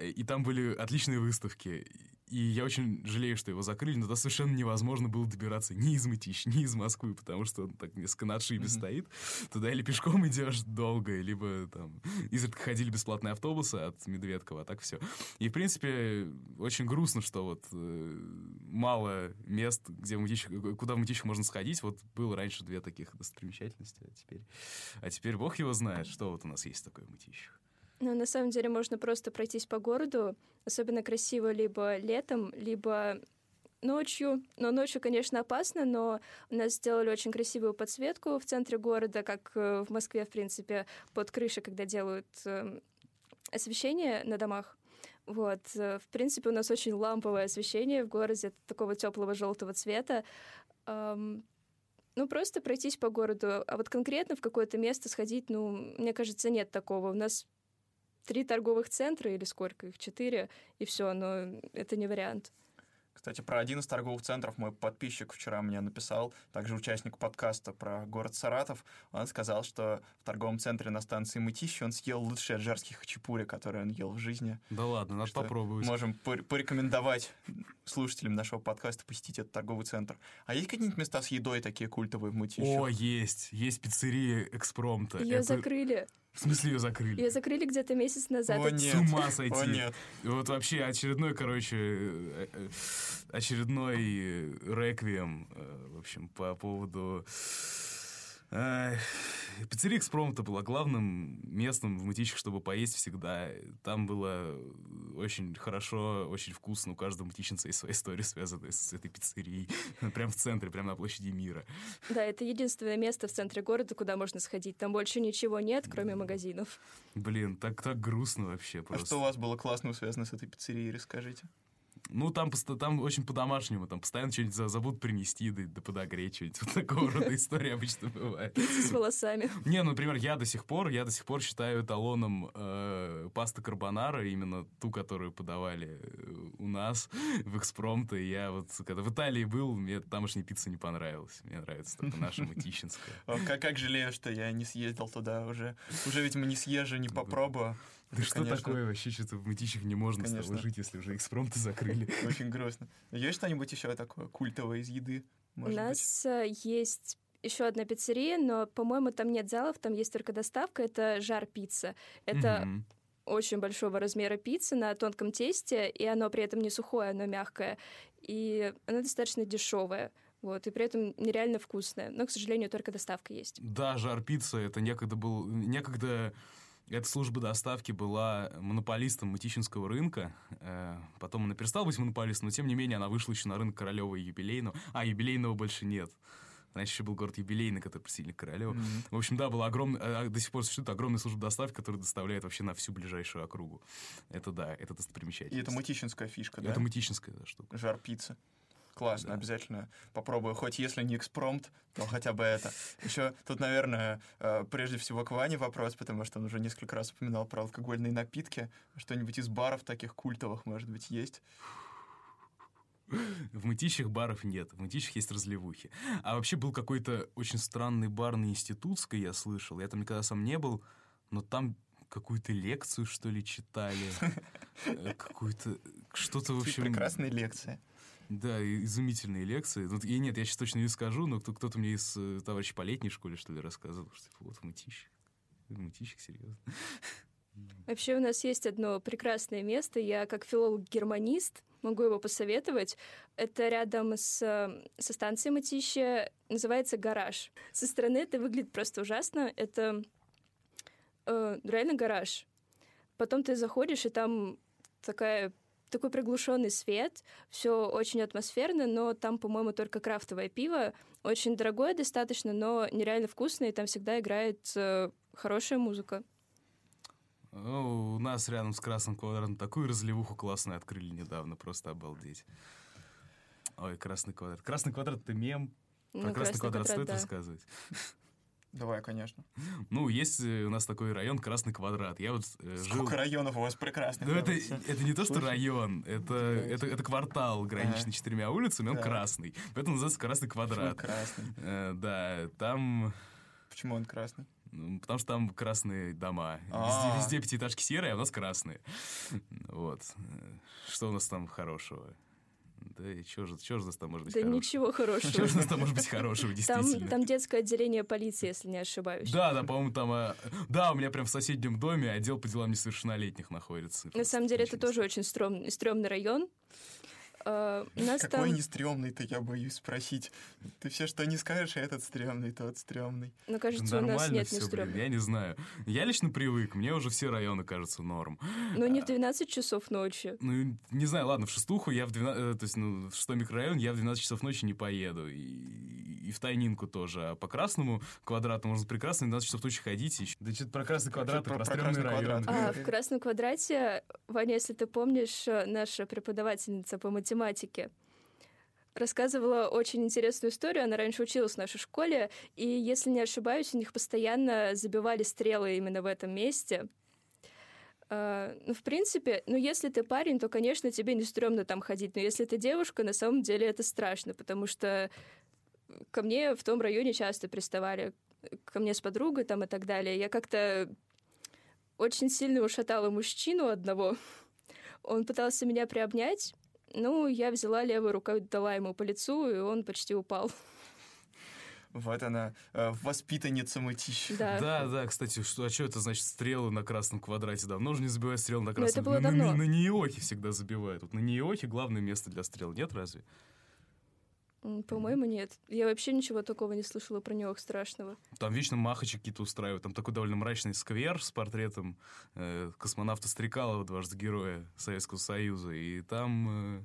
И там были отличные выставки. И я очень жалею, что его закрыли, но туда совершенно невозможно было добираться ни из Мытищ, ни из Москвы, потому что он так несколько на отшибе Мгм. стоит. Туда или пешком идешь долго, либо там изредка ходили бесплатные автобусы от Медведкова, а так все. И, в принципе, очень грустно, что вот э, мало мест, где в Мытищах- куда в Мытищах можно сходить. Вот было раньше две таких достопримечательности, а теперь, а теперь бог его знает, что вот у нас есть такое в Мытищах. Ну, на самом деле можно просто пройтись по городу, особенно красиво либо летом, либо ночью. Но ночью, конечно, опасно, но у нас сделали очень красивую подсветку в центре города, как э, в Москве, в принципе, под крышей, когда делают э, освещение на домах. Вот, э, в принципе, у нас очень ламповое освещение в городе, такого теплого желтого цвета. Ну, просто пройтись по городу, а вот конкретно в какое-то место сходить, ну, мне кажется, нет такого. У нас три торговых центра или сколько их, четыре, и все, но это не вариант. Кстати, про один из торговых центров мой подписчик вчера мне написал, также участник подкаста про город Саратов. Он сказал, что в торговом центре на станции Мытищи он съел лучшие аджарские хачапури, которые он ел в жизни. Да ладно, надо Что попробовать. Можем пор- порекомендовать слушателям нашего подкаста посетить этот торговый центр. А есть какие-нибудь места с едой такие культовые в Мытищах? О, есть. Есть пиццерия экспромта. Ее Это- закрыли. В смысле ее закрыли? Ее закрыли где-то месяц назад. О, нет. С ума сойти. О, нет. Вот вообще очередной, короче, э, э, очередной э, реквием, в общем, по поводу... Пиццерия «Экспромта» была главным местом в Мытищах, чтобы поесть всегда. Там было очень хорошо, очень вкусно. У каждого мытищенца есть своя история, связанная с этой пиццерией. Прям в центре, прям на площади Мира. Да, это единственное место в центре города, куда можно сходить. Там больше ничего нет, кроме магазинов. Блин, так, так грустно вообще А просто. что у вас было классного связано с этой пиццерией, расскажите. Ну, там, там очень по-домашнему, там постоянно что-нибудь за- забудут принести, да, да подогреть что-нибудь. Вот такого рода история обычно бывает. С волосами. Не, ну, например, я до сих пор, я до сих пор считаю эталоном э, пасты карбонара, именно ту, которую подавали э, у нас в экспромт. И я вот, когда в Италии был, мне тамошняя пицца не понравилась. Мне нравится только наша мытищинская. Как, как жалею, что я не съездил туда уже. Уже, видимо, не съезжу, не попробую. Да что конечно. такое вообще, что-то в мытищах не можно Конечно. жить, если уже экспромты закрыли. Очень грустно. Есть что-нибудь еще такое культовое из еды? У быть? нас э, есть еще одна пиццерия, но, по-моему, там нет залов, там есть только доставка. Это жар пицца. Это Мгм. очень большого размера пицца на тонком тесте, и оно при этом не сухое, оно мягкое. И оно достаточно дешевое. Вот, и при этом нереально вкусная. Но, к сожалению, только доставка есть. Да, жар-пицца — это некогда был... Некогда эта служба доставки была монополистом Мытищинского рынка. Э, потом она перестала быть монополистом, но тем не менее она вышла еще на рынок Королева и Юбилейного. А, Юбилейного больше нет. Раньше еще был город Юбилейный, который присоединили к Королеву. Mm-hmm. В общем, да, была огромная, до сих пор существует огромная служба доставки, которая доставляет вообще на всю ближайшую округу. Это да, это достопримечательность. И это мытищинская фишка, да? Это мытищинская да, штука. Жар пицца. Классно, да. обязательно попробую. Хоть если не экспромт, то хотя бы это. Еще тут, наверное, э, прежде всего к Ване вопрос, потому что он уже несколько раз упоминал про алкогольные напитки. Что-нибудь из баров таких культовых, может быть, есть? В мытищах баров нет, в мытищах есть разливухи. А вообще был какой-то очень странный бар на Институтской, я слышал. Я там никогда сам не был, но там какую-то лекцию, что ли, читали. Э, какую-то... Что-то, в общем... Прекрасная лекция. Да, изумительные лекции. Ну, и нет, я сейчас точно не скажу, но кто-то мне из э, товарищей по летней школе, что ли, рассказывал, что типа, вот. В мытищах, серьезно. Вообще у нас есть одно прекрасное место. Я как филолог-германист могу его посоветовать. Это рядом с, э, со станцией Мытища, называется «Гараж». Со стороны это выглядит просто ужасно. Это э, реально гараж. Потом ты заходишь, и там такая такой приглушенный свет, все очень атмосферно, но там, по-моему, только крафтовое пиво, очень дорогое достаточно, но нереально вкусное, и там всегда играет э, хорошая музыка. Ну, у нас рядом с Красным квадратом такую разливуху классную открыли недавно, просто обалдеть. Ой, Красный квадрат. Красный квадрат — это мем. Ну, Про Красный, квадрат, квадрат стоит да. рассказывать? Давай, конечно. Ну, есть э, у нас такой район Красный Квадрат. Я вот э, жил... Сколько районов у вас прекрасных? Ну, это, это не то, что район, это, это, это квартал, граничный ага. четырьмя улицами, он да. красный. Поэтому называется Красный Квадрат. Почему красный? Э, да, там... Почему он красный? Ну, потому что там красные дома. Везде, везде пятиэтажки серые, а у нас красные. Вот. Что у нас там хорошего? Да и что же, что же нас там может быть Да хорошего? ничего хорошего. Что же нас там может быть хорошего, действительно? Там, там детское отделение полиции, если не ошибаюсь. Да, да, по-моему, там... А, да, у меня прям в соседнем доме отдел по делам несовершеннолетних находится. На самом деле, это тоже очень стрёмный, стрёмный район. Uh, нас Какой там... не стрёмный-то, я боюсь спросить. Ты все, что не скажешь, а этот стрёмный, тот стрёмный. Ну, кажется, Нормально у нас нет не стрёмных. Я не знаю. Я лично привык, мне уже все районы кажутся норм. Ну, не в 12 часов ночи. Ну, не знаю, ладно, в шестуху я в 12... Э, то есть, ну, в шестой микрорайон я в 12 часов ночи не поеду. И, и в Тайнинку тоже. А по красному квадрату можно прекрасно в 12 часов ночи ходить. Еще. Да что-то про красный квадрат, про, про стрёмный район. А, в красном квадрате, Ваня, если ты помнишь, э, наша преподавательница по математике математики рассказывала очень интересную историю. Она раньше училась в нашей школе, и, если не ошибаюсь, у них постоянно забивали стрелы именно в этом месте. Uh, ну, в принципе, ну, если ты парень, то, конечно, тебе не стрёмно там ходить. Но если ты девушка, на самом деле это страшно, потому что ко мне в том районе часто приставали, ко мне с подругой там и так далее. Я как-то очень сильно ушатала мужчину одного. Он пытался меня приобнять, ну, я взяла левой рукой, дала ему по лицу, и он почти упал. Вот она, э, воспитанница мытища. Да. да, да, кстати, что, а что это значит стрелы на красном квадрате? Давно же не забивают стрелы на красном. Но это было давно. На, на, на Ниохе всегда забивают. Вот на Ниохе главное место для стрел, нет разве? По-моему, нет. Я вообще ничего такого не слышала про него страшного. Там вечно махачи какие-то устраивают. Там такой довольно мрачный сквер с портретом э, космонавта Стрекалова, дважды героя Советского Союза. И там э,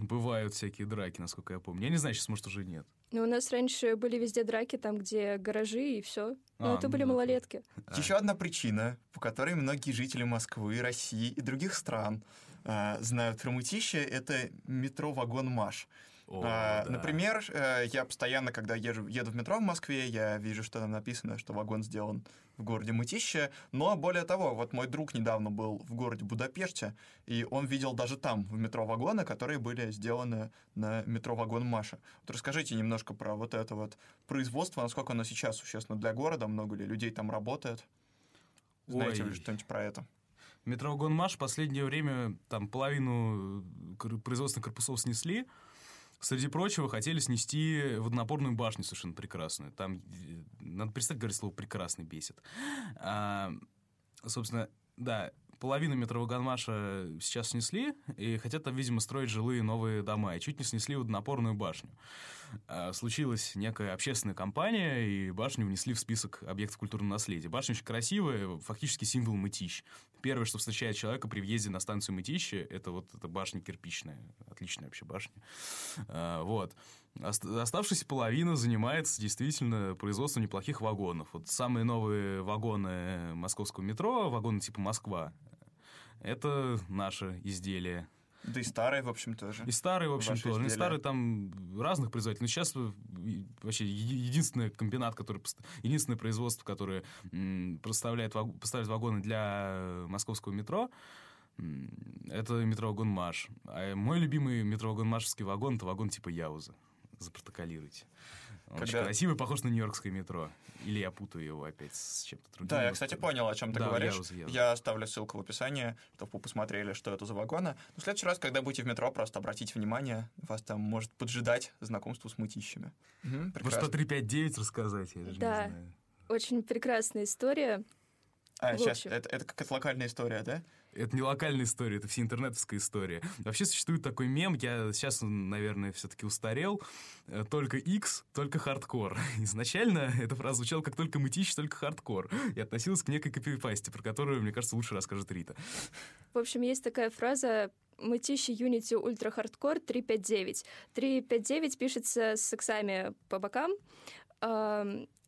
бывают всякие драки, насколько я помню. Я не знаю, сейчас, может, уже нет. Ну, у нас раньше были везде драки, там, где гаражи и все. Но а, это ну, были да. малолетки. Еще одна причина, по которой многие жители Москвы, России и других стран э, знают про мытище, это метро-вагон Маш. О, а, да. Например, э, я постоянно, когда езжу, еду в метро в Москве, я вижу, что там написано, что вагон сделан в городе Мытище. Но более того, вот мой друг недавно был в городе Будапеште, и он видел даже там в метро вагоны, которые были сделаны на метро вагон Маша. Вот расскажите немножко про вот это вот производство, насколько оно сейчас существенно для города, много ли людей там работает. Знаете Ой. ли что-нибудь про это? Метровагон Маш в последнее время там половину э, производственных корпусов снесли. Среди прочего, хотели снести водонапорную башню совершенно прекрасную. Там, э, надо перестать говорить слово «прекрасный» бесит. А, собственно, да, половину метро Ваганмаша сейчас снесли, и хотят там, видимо, строить жилые новые дома, и чуть не снесли водонапорную башню. А, случилась некая общественная кампания, и башню внесли в список объектов культурного наследия. Башня очень красивая, фактически символ Мытищ. Первое, что встречает человека при въезде на станцию Мытищи, это вот эта башня кирпичная. Отличная вообще башня. А, вот. Оставшаяся половина занимается действительно производством неплохих вагонов. Вот самые новые вагоны московского метро, вагоны типа «Москва», это наше изделие. Да и старые, в общем, тоже. И старые, в общем, тоже. Ну, и старые там разных производителей. Но сейчас вообще единственный комбинат, который... Единственное производство, которое поставляет, поставляет вагоны для московского метро, это метро «Вагон Маш». А мой любимый метро «Вагон Машевский вагон» — это вагон типа «Яуза». Запротоколируйте. Он Когда... очень красивый, похож на нью-йоркское метро. Или я путаю его опять с чем-то другим. Да, я, кстати, понял, о чем ты да, говоришь. Я, я... я оставлю ссылку в описании, чтобы вы посмотрели, что это за вагоны. Но в следующий раз, когда будете в метро, просто обратите внимание, вас там может поджидать знакомство с мытищами. Угу, Вы что, 359 рассказать? Я даже да, очень прекрасная история. А, сейчас, это, это какая-то локальная история, да? Это не локальная история, это всеинтернетовская история. Вообще существует такой мем, я сейчас, наверное, все-таки устарел, э, только X, только хардкор. Изначально эта фраза звучала как только Мытищи, только хардкор. И относилась к некой копипасте, про которую, мне кажется, лучше расскажет Рита. В общем, есть такая фраза Мытищи Unity Ultra Hardcore 359. 359 пишется с сексами по бокам.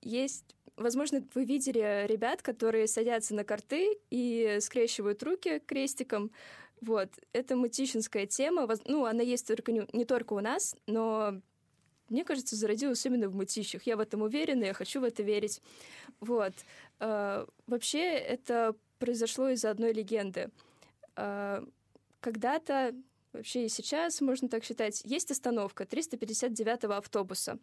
Есть Возможно, вы видели ребят, которые садятся на карты и скрещивают руки крестиком. Вот, это мутищинская тема. Ну, она есть только не, не только у нас, но мне кажется, зародилась именно в мутищах. Я в этом уверена, я хочу в это верить. Вот. Э, вообще, это произошло из-за одной легенды. Э, когда-то, вообще и сейчас, можно так считать, есть остановка 359-го автобуса.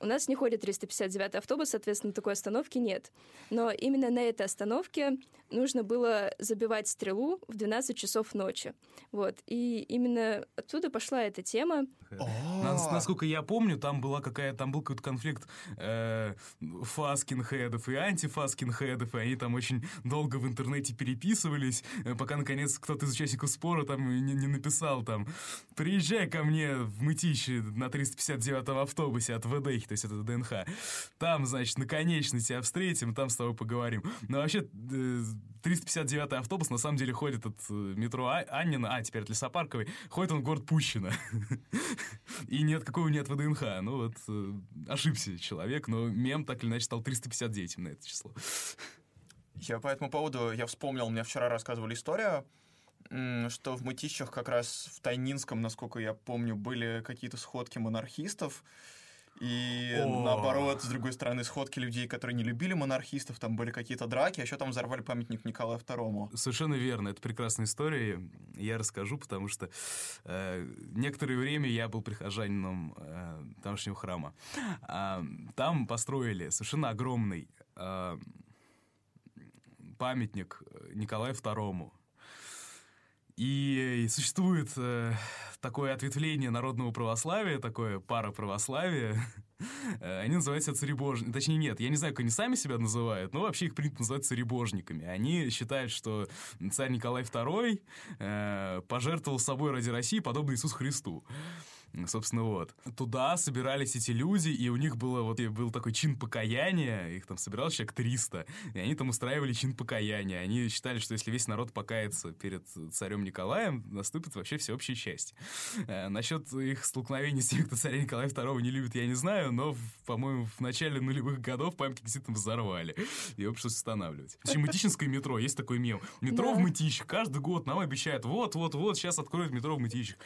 У нас не ходит 359 автобус, соответственно, такой остановки нет. Но именно на этой остановке нужно было забивать стрелу в 12 часов ночи. Вот. И именно оттуда пошла эта тема. Насколько я помню, там была какая там был какой-то конфликт э, фаскинхедов и антифаскинхедов, и они там очень долго в интернете переписывались, э, пока, наконец, кто-то из участников спора там не, не написал там «Приезжай ко мне в Мытище на 359 автобусе от ВД то есть это ДНХ. Там, значит, наконечно тебя встретим, там с тобой поговорим. Но вообще 359-й э, автобус на самом деле ходит от э, метро а Аннина, а, теперь от Лесопарковой, ходит он в город Пущино. И нет, какого нет ВДНХ. Ну вот, э, ошибся человек, но мем так или иначе стал 359 на это число. Я по этому поводу, я вспомнил, мне вчера рассказывали историю, что в Мытищах как раз в Тайнинском, насколько я помню, были какие-то сходки монархистов, и О. наоборот, с другой стороны, сходки людей, которые не любили монархистов, там были какие-то драки, а еще там взорвали памятник Николаю II. Совершенно верно, это прекрасная история. Я расскажу, потому что э, некоторое время я был прихожанином э, тамошнего храма. А, там построили совершенно огромный э, памятник Николаю II. И существует э, такое ответвление народного православия, такое параправославие. Э, они называются царебожниками. Точнее, нет, я не знаю, как они сами себя называют, но вообще их принято называть царебожниками. Они считают, что царь Николай II э, пожертвовал собой ради России, подобно Иисусу Христу. Собственно, вот. Туда собирались эти люди, и у них было вот был такой чин покаяния, их там собиралось человек 300, и они там устраивали чин покаяния. Они считали, что если весь народ покается перед царем Николаем, наступит вообще всеобщее счастье. Э, насчет их столкновений с теми, кто царя Николая II не любит, я не знаю, но, по-моему, в начале нулевых годов памятник действительно взорвали. И его пришлось устанавливать. В Мытищинское метро, есть такой мем. Метро в Мытищах. Каждый год нам обещают, вот-вот-вот, сейчас откроют метро в Мытищах.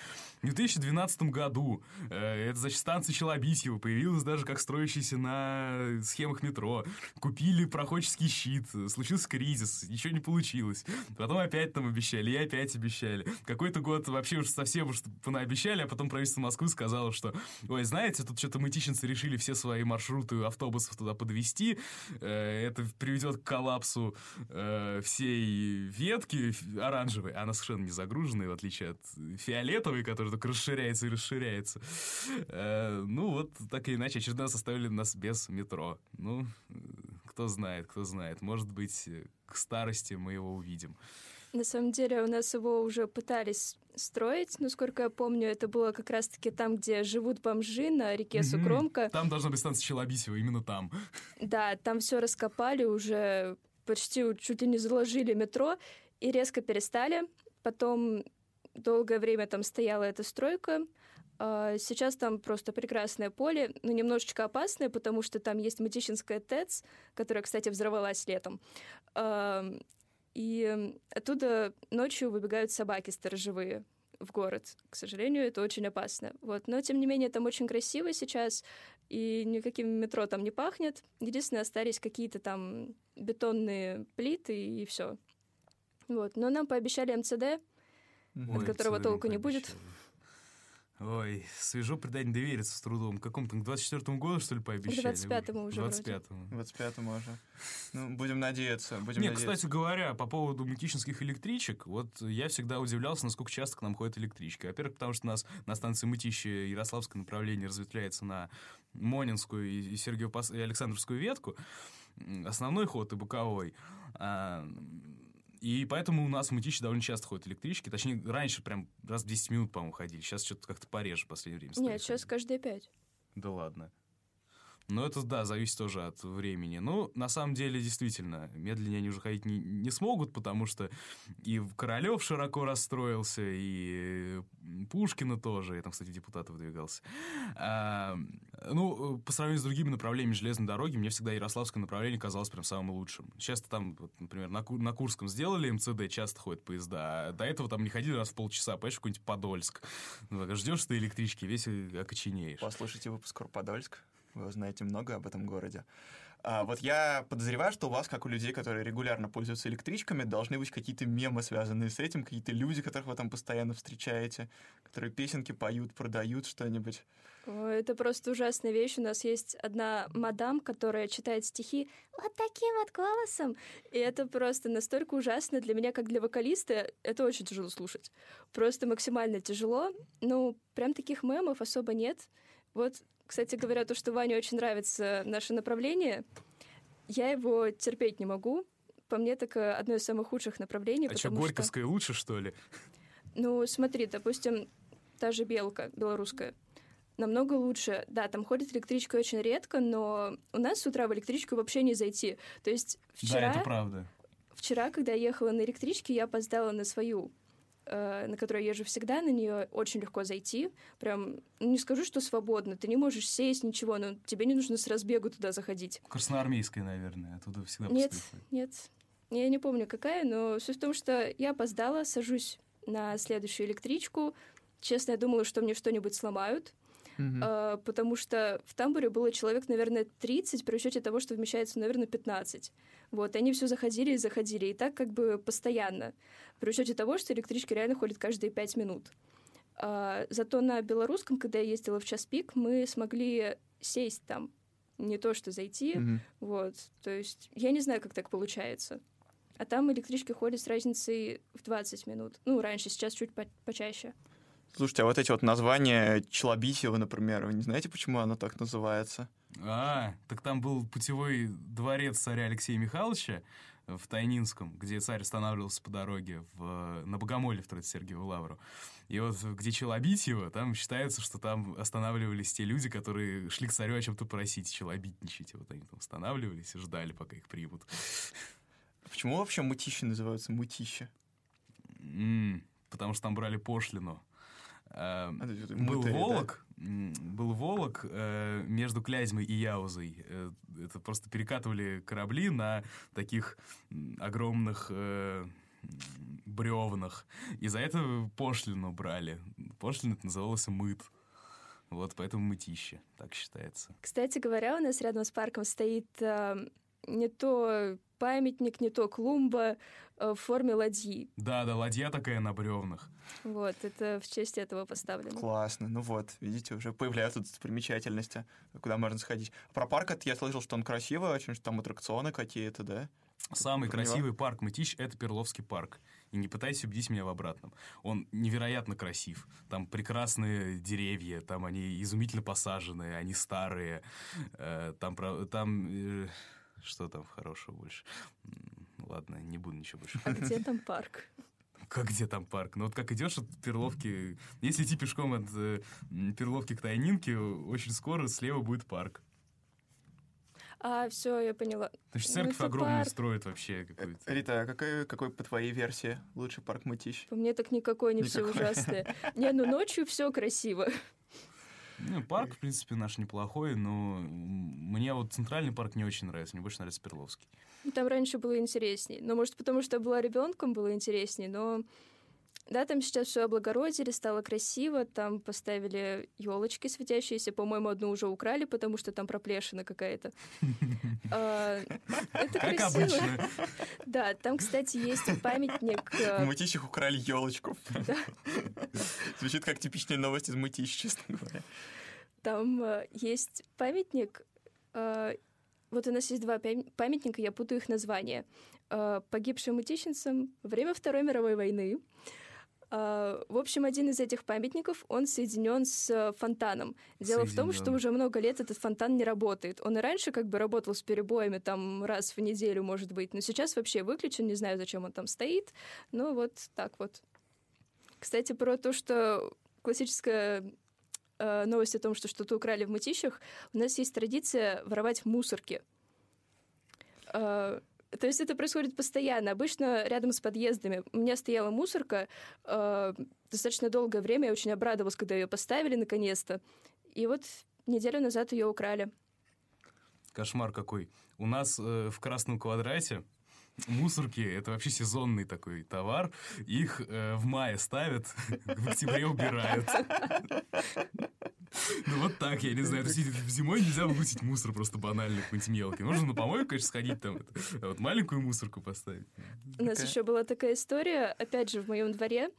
В 2012 году году. Э, это, значит, станция Челобитьева появилась даже как строящаяся на схемах метро. Купили проходческий щит, случился кризис, ничего не получилось. Потом опять там обещали, и опять обещали. Какой-то год вообще уж совсем уж понаобещали, а потом правительство Москвы сказало, что, ой, знаете, тут что-то мытищенцы решили все свои маршруты автобусов туда подвести, э, это приведет к коллапсу э, всей ветки оранжевой, она совершенно не загруженная, в отличие от фиолетовой, которая только расширяется и расширяется расширяется. Э, ну, вот так или иначе, очередной оставили нас без метро. Ну, кто знает, кто знает. Может быть, к старости мы его увидим. На самом деле у нас его уже пытались строить, насколько я помню, это было как раз-таки там, где живут бомжи на реке Сукромка. Там должна быть станция Челобисева, именно там. Да, там все раскопали, уже почти чуть ли не заложили метро и резко перестали. Потом долгое время там стояла эта стройка. А сейчас там просто прекрасное поле, но немножечко опасное, потому что там есть Матищинская ТЭЦ, которая, кстати, взорвалась летом. И оттуда ночью выбегают собаки сторожевые в город. К сожалению, это очень опасно. Вот. Но, тем не менее, там очень красиво сейчас, и никаким метро там не пахнет. Единственное, остались какие-то там бетонные плиты, и все. Вот. Но нам пообещали МЦД, Ой, от которого толку не будет. Ой, свежо предание довериться с трудом. Какому-то к 24-му году, что ли, пообещали? К 25-му уже 25-му. 25-му уже. Ну, будем надеяться. Будем Не, надеяться. кстати говоря, по поводу мутичинских электричек, вот я всегда удивлялся, насколько часто к нам ходят электрички. Во-первых, потому что у нас на станции Мытищи Ярославское направление разветвляется на Монинскую и, Сергеев и Александровскую ветку. Основной ход и боковой. А, и поэтому у нас в Мытище довольно часто ходят электрички. Точнее, раньше прям раз в 10 минут, по-моему, ходили. Сейчас что-то как-то пореже в последнее время. Нет, сейчас каждые пять. Да ладно. Но это, да, зависит тоже от времени. Ну, на самом деле, действительно, медленнее они уже ходить не, не смогут, потому что и Королев широко расстроился, и Пушкина тоже. Я там, кстати, депутатов выдвигался. А, ну, по сравнению с другими направлениями железной дороги, мне всегда Ярославское направление казалось прям самым лучшим. Часто там, вот, например, на, на Курском сделали МЦД, часто ходят поезда, а до этого там не ходили раз в полчаса, понимаешь, какой-нибудь Подольск. Ну, ждешь ты электрички, весь окоченеешь. Послушайте выпуск Подольск вы узнаете много об этом городе. А, вот я подозреваю, что у вас, как у людей, которые регулярно пользуются электричками, должны быть какие-то мемы, связанные с этим, какие-то люди, которых вы там постоянно встречаете, которые песенки поют, продают что-нибудь. Это просто ужасная вещь. У нас есть одна мадам, которая читает стихи вот таким вот голосом. И это просто настолько ужасно для меня, как для вокалиста. Это очень тяжело слушать. Просто максимально тяжело. Ну, прям таких мемов особо нет. Вот кстати говоря, то, что Ване очень нравится наше направление, я его терпеть не могу. По мне, так э, одно из самых худших направлений. А что, Горьковское что... лучше, что ли? Ну, смотри, допустим, та же «Белка» белорусская, намного лучше. Да, там ходит электричка очень редко, но у нас с утра в электричку вообще не зайти. То есть вчера... Да, это правда. Вчера, когда я ехала на электричке, я опоздала на свою Э, на которой я езжу всегда, на нее очень легко зайти. Прям, ну, не скажу, что свободно. Ты не можешь сесть, ничего, но тебе не нужно с разбегу туда заходить. Красноармейская, наверное, оттуда всегда Нет, нет. Я не помню, какая, но суть в том, что я опоздала, сажусь на следующую электричку. Честно, я думала, что мне что-нибудь сломают. Uh-huh. потому что в тамбуре было человек, наверное, 30, при учете того, что вмещается, наверное, 15. Вот, и они все заходили и заходили, и так как бы постоянно, при учете того, что электрички реально ходят каждые 5 минут. А, зато на белорусском, когда я ездила в час пик, мы смогли сесть там, не то что зайти, uh-huh. вот, то есть я не знаю, как так получается. А там электрички ходят с разницей в 20 минут. Ну, раньше, сейчас чуть по- почаще. Слушайте, а вот эти вот названия Челобитьева, например, вы не знаете, почему оно так называется? А, так там был путевой дворец царя Алексея Михайловича в Тайнинском, где царь останавливался по дороге в, на Богомоле в Троице-Сергиеву лавру. И вот где Челобитьево, там считается, что там останавливались те люди, которые шли к царю о чем-то просить, челобитничать. Вот они там останавливались и ждали, пока их примут. Почему вообще мытищи называются мытища? Mm, потому что там брали пошлину. Э, был Волок, был Волок э, между Клязьмой и Яузой. Э, это просто перекатывали корабли на таких огромных бревнах. И за это пошлину брали. Пошлина это называлась мыт. Вот поэтому мытище, так считается. Кстати говоря, у нас рядом с парком стоит э, не то памятник, не то клумба э, в форме ладьи. Да, да, ладья такая на бревнах. Вот, это в честь этого поставлено. Классно. Ну вот, видите, уже появляются достопримечательности, куда можно сходить. Про парк это я слышал, что он красивый очень, что там аттракционы какие-то, да? Самый Про красивый него? парк Мытищ — это Перловский парк. И не пытайся убедить меня в обратном. Он невероятно красив. Там прекрасные деревья, там они изумительно посаженные, они старые. Э, там... там э, что там хорошего больше? ладно, не буду ничего больше. А где там парк? Как где там парк? Ну вот как идешь от Перловки, если идти пешком от э, Перловки к Тайнинке, очень скоро слева будет парк. А, все, я поняла. Значит, Ну, церковь это огромную парк. строят вообще какую-то. Рита, а какой, какой по твоей версии лучший парк Мытищ? По мне так никакой не все Никакой. ужасное. Не, ну ночью все красиво. Ну, парк, в принципе, наш неплохой, но мне вот центральный парк не очень нравится, мне больше нравится Перловский. Там раньше было интересней. Ну, может, потому что я была ребенком, было интересней, но да, там сейчас все облагородили, стало красиво, там поставили елочки светящиеся, по-моему, одну уже украли, потому что там проплешина какая-то. А, Это красиво. Да, там, кстати, есть памятник. В э, Мытищах украли елочку. Звучит как типичная новость из Мытищ, честно говоря. Там э, есть памятник. э, Вот у нас есть два пам- памятника, я путаю их названия. Погибшим мытищенцам во время Второй мировой войны. Э, В общем, один из этих памятников, он соединен с э, фонтаном. Дело в том, что уже много лет этот фонтан не работает. Он и раньше как бы работал с перебоями, там раз в неделю, может быть, но сейчас вообще выключен, не знаю, зачем он там стоит. Ну вот так вот. Кстати, про то, что классическая э, новость о том, что что-то украли в мытищах, у нас есть традиция воровать мусорки. Э, то есть это происходит постоянно. Обычно рядом с подъездами у меня стояла мусорка. э, достаточно долгое время я очень обрадовалась, когда ее поставили наконец-то. И вот неделю назад ее украли. Кошмар какой. У нас э, в Красном квадрате мусорки — это вообще сезонный такой товар. Их э, в мае ставят, в октябре убирают. Ну вот так, я не знаю. То есть зимой нельзя выбросить мусор просто банально какой-нибудь мелкий. Нужно на помойку, конечно, сходить там, это, а вот маленькую мусорку поставить. У нас Такая- еще была такая история, опять же, в моем дворе.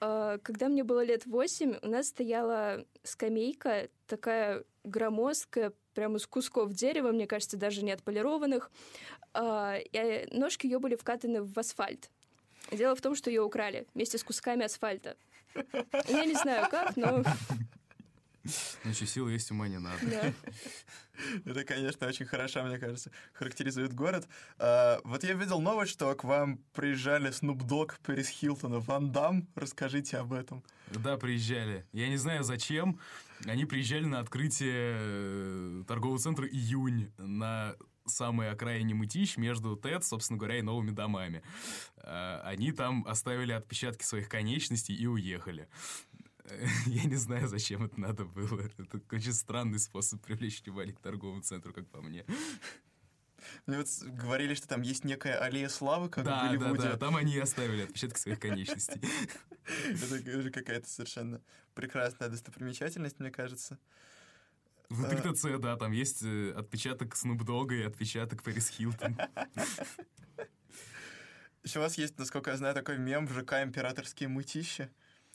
Э, Когда мне было лет восемь, у нас стояла скамейка, такая громоздкая, прямо из кусков дерева, мне кажется, даже не отполированных. А, и Ножки ее были вкатаны в асфальт. Дело в том, что ее украли вместе с кусками асфальта. Я не знаю как, но Ну что, силы есть, ума не надо. да. Это, конечно, очень хорошо, мне кажется, характеризует город. А, вот я видел новость, что к вам приезжали Snoop Dogg, Пэрис Хилтон и Ван Дам. Расскажите об этом. Да, приезжали. Я не знаю, зачем. Они приезжали на открытие э, торгового центра «Июнь» на самой окраине Мытищ между ТЭД, собственно говоря, и новыми домами. А, Они там оставили отпечатки своих конечностей и уехали. Я не знаю, зачем это надо было. Это очень странный способ привлечь внимание к торговому центру, как по мне. Мне вот говорили, что там есть некая аллея славы, как в Да, да, Голливуде. да, там они и оставили отпечатки своих конечностей. Это уже какая-то совершенно прекрасная достопримечательность, мне кажется. Внутри ТЦ, да, там есть э, отпечаток Снуп Дога и отпечаток Пэрис Хилтон. Еще у вас есть, насколько я знаю, такой мем в ЖК «Императорские мытища».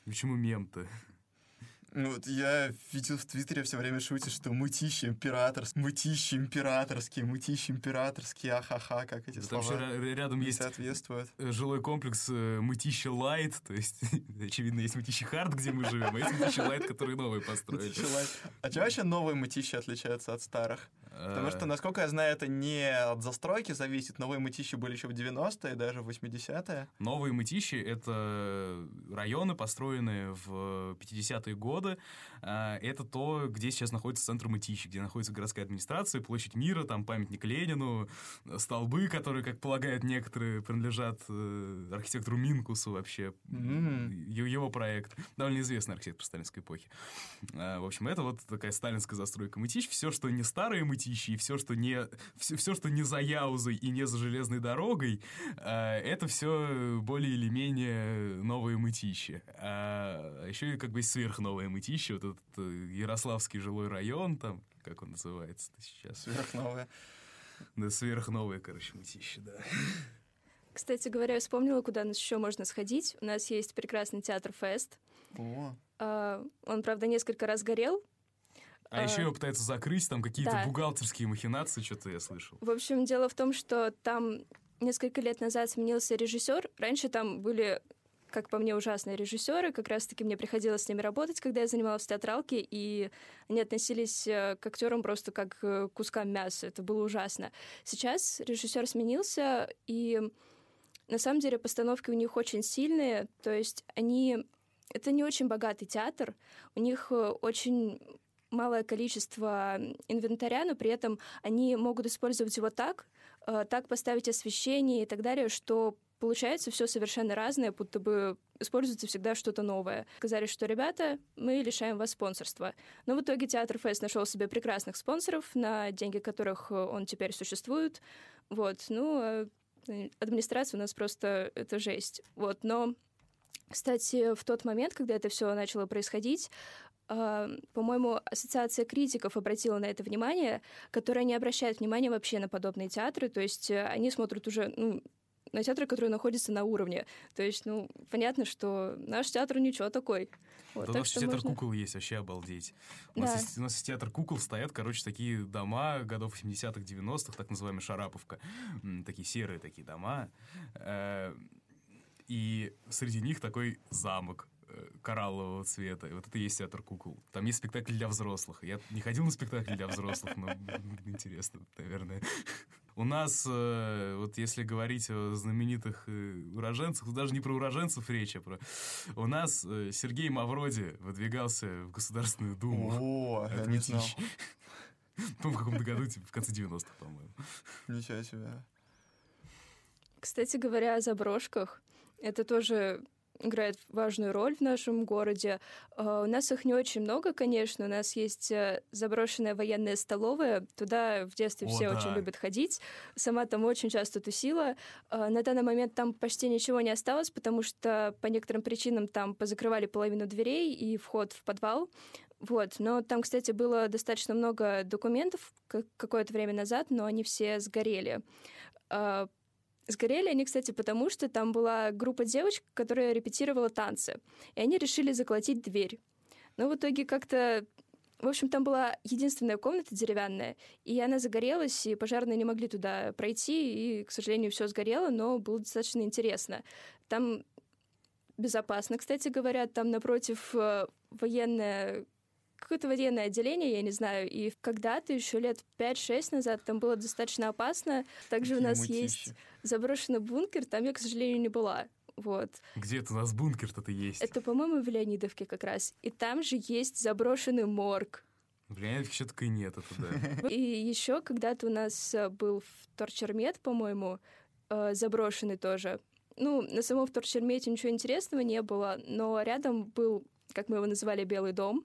Почему мем-то? Ну, вот я видел в Твиттере все время шутит, что мытищи императорские, мытищи императорские, мытищи императорские, ахаха, как эти Там слова еще ря- рядом есть соответствуют. э, жилой комплекс э, Мытища Лайт, то есть, очевидно, есть Мытища Хард, где мы живем, а есть Мытища Лайт, который новый построили. Мытищи лайт. А чем вообще новые мытищи отличаются от старых? Потому что, Э, насколько я знаю, это не от застройки зависит. Новые мытищи были еще в 90-е, даже в 80-е. Новые Мытищи — это районы, построенные в 50-е годы. А, Это то, где сейчас находится центр Мытищи, где находится городская администрация, площадь мира, там памятник Ленину, столбы, которые, как полагают некоторые, принадлежат э, архитектору Минкусу вообще. Е- Его проект. Довольно известный архитектор сталинской эпохи. А, В общем, это вот такая сталинская застройка Мытищ. Все, что не старые Мытищи, и все, что не, все, все, что не за Яузой и не за железной дорогой, а, это все более или менее новые Мытищи. А еще и как бы есть сверхновые Мытищи, вот этот э, Ярославский жилой район, там, как он называется сейчас? Сверхновые. Да, сверхновые, короче, Мытищи, да. Кстати говоря, я вспомнила, куда нас еще можно сходить. У нас есть прекрасный театр Фест. О, А, Он, правда, несколько раз горел. А, А, еще его пытаются закрыть, там какие-то да. бухгалтерские махинации, что-то я слышал. В общем, дело в том, что там несколько лет назад сменился режиссер. Раньше там были, как по мне, ужасные режиссеры. Как раз-таки мне приходилось с ними работать, когда я занималась в театралке, и они относились э, к актерам просто как э, к кускам мяса. Это было ужасно. Сейчас режиссер сменился, и на самом деле постановки у них очень сильные, то есть они... Это не очень богатый театр, у них э, очень малое количество инвентаря, но при этом они могут использовать его так, так поставить освещение и так далее, что получается все совершенно разное, будто бы используется всегда что-то новое. Сказали, что, ребята, мы лишаем вас спонсорства. Но в итоге Театр Фест нашел себе прекрасных спонсоров, на деньги которых он теперь существует. Вот, ну, а, э, администрация у нас просто это жесть. Вот, но кстати, в тот момент, когда это все начало происходить, а, по-моему, Ассоциация критиков обратила на это внимание, которая не обращает внимания вообще на подобные театры, то есть э, они смотрят уже ну, на театры, которые находятся на уровне. То есть, ну, понятно, что наш театр ничего такой. Вот, да у нас театр можно... кукол есть, вообще обалдеть. У, да. нас есть, у нас есть театр кукол, стоят, короче, такие дома годов 80-х, 90-х, так называемая Шараповка. Такие серые такие дома. Э, и среди них такой замок Э, кораллового цвета. И вот это и есть театр кукол. Там есть спектакль для взрослых. Я не ходил на спектакль для взрослых, но интересно, наверное. У нас, э, вот если говорить о знаменитых э, уроженцах, даже не про уроженцев речь, а про... У нас Сергей Мавроди выдвигался в Государственную Думу. О, я не знал. Ну, в каком-то году, типа, в конце 90-х, по-моему. Ничего себе. Кстати говоря о заброшках, это тоже играет важную роль в нашем городе. А, у нас их не очень много, конечно. У нас есть э, заброшенная военная столовая. Туда в детстве О, все да. очень любят ходить. Сама там очень часто тусила. А, на данный момент там почти ничего не осталось, потому что по некоторым причинам там позакрывали половину дверей и вход в подвал. Вот, но там, кстати, было достаточно много документов какое-то время назад, но они все сгорели. Сгорели они, кстати, потому что там была группа девочек, которая репетировала танцы, и они решили заколотить дверь. Но в итоге как-то в общем, там была единственная комната деревянная, и она загорелась, и пожарные не могли туда пройти, и, к сожалению, все сгорело, но было достаточно интересно. Там безопасно, кстати говоря, там напротив э, военная какое-то военное отделение, я не знаю, и когда-то еще лет 5-6 назад там было достаточно опасно. Также у нас есть заброшенный бункер, там я, к сожалению, не была. Вот. Где это у нас бункер-то есть? Это, по-моему, в Леонидовке как раз. И там же есть заброшенный морг. В Леонидовке все-таки нет, это да. И еще когда-то у нас э, был в Торчермет, по-моему, э, заброшенный тоже. Ну, на самом Вторчермете ничего интересного не было, но рядом был как мы его называли, Белый дом.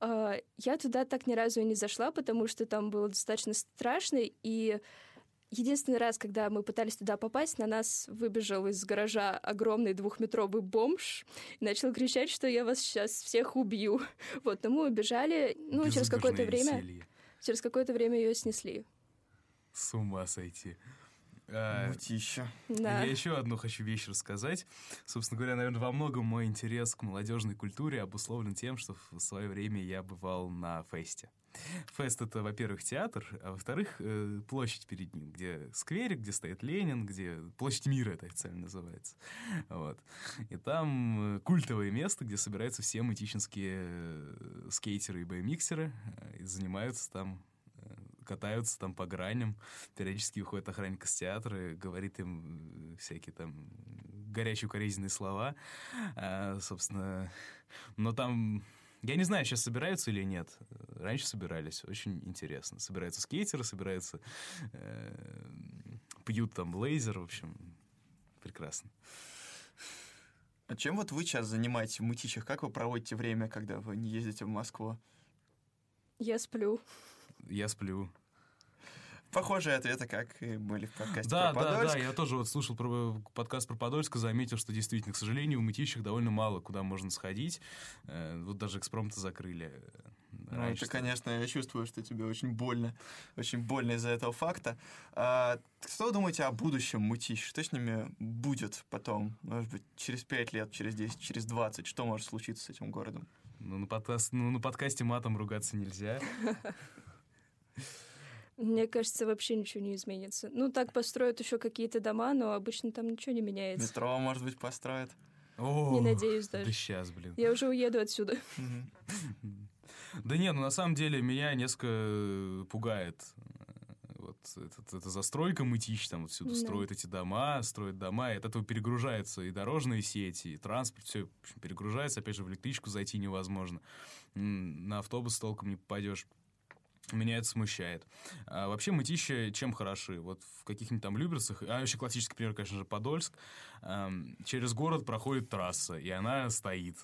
А, я туда так ни разу и не зашла, потому что там было достаточно страшно, и Единственный раз, когда мы пытались туда попасть, на нас выбежал из гаража огромный двухметровый бомж и начал кричать, что я вас сейчас всех убью. Вот, но мы убежали, ну, через какое-то время... Через какое-то время ее снесли. С ума сойти. А, Мутища. Да. Я еще одну хочу вещь рассказать. Собственно говоря, наверное, во многом мой интерес к молодежной культуре обусловлен тем, что в свое время я бывал на фесте. Фест — это, во-первых, театр, а во-вторых, э, площадь перед ним, где скверик, где стоит Ленин, где площадь мира это официально называется. Вот. И там э, культовое место, где собираются все мытищинские э, скейтеры и бмиксеры и занимаются там катаются там по граням, периодически выходит охранник из театра, говорит им э, всякие там горячие укоризненные слова, а, собственно, но там я не знаю, сейчас собираются или нет. Раньше собирались, очень интересно. Собираются скейтеры, собираются, э, пьют там блейзер, в общем, прекрасно. А чем вот вы сейчас занимаетесь в Мытищах? Как вы проводите время, когда вы не ездите в Москву? Я сплю. Я сплю. Похожие ответы, как и были в подкасте да, про Подольск. Да, да, я тоже вот слушал про, подкаст про Подольск и заметил, что действительно, к сожалению, в Мытищах довольно мало куда можно сходить. Э, вот даже экспромты закрыли. Ну, это, конечно, я чувствую, что тебе очень больно, очень больно из-за этого факта. А, что вы думаете о будущем Мытищ? Что с ними будет потом? Может быть, через 5 лет, через 10, через 20? Что может случиться с этим городом? Ну, на, подкаст, ну, на подкасте матом ругаться нельзя. Мне кажется, вообще ничего не изменится. Ну, так построят еще какие-то дома, но обычно там ничего не меняется. Метро, может быть, построят. О, не надеюсь даже. Да сейчас, блин. Я уже уеду отсюда. Да не, ну на самом деле меня несколько пугает э, вот это, это застройка Мытищ, там вот всюду Да. строят эти дома, строят дома, и от этого перегружаются и дорожные сети, и транспорт, все перегружается, опять же, в электричку зайти невозможно, на автобус толком не попадешь. Меня это смущает. А вообще мытища чем хороши? Вот в каких-нибудь там Люберцах, а еще классический пример, конечно же, Подольск, ам, через город проходит трасса, и она стоит.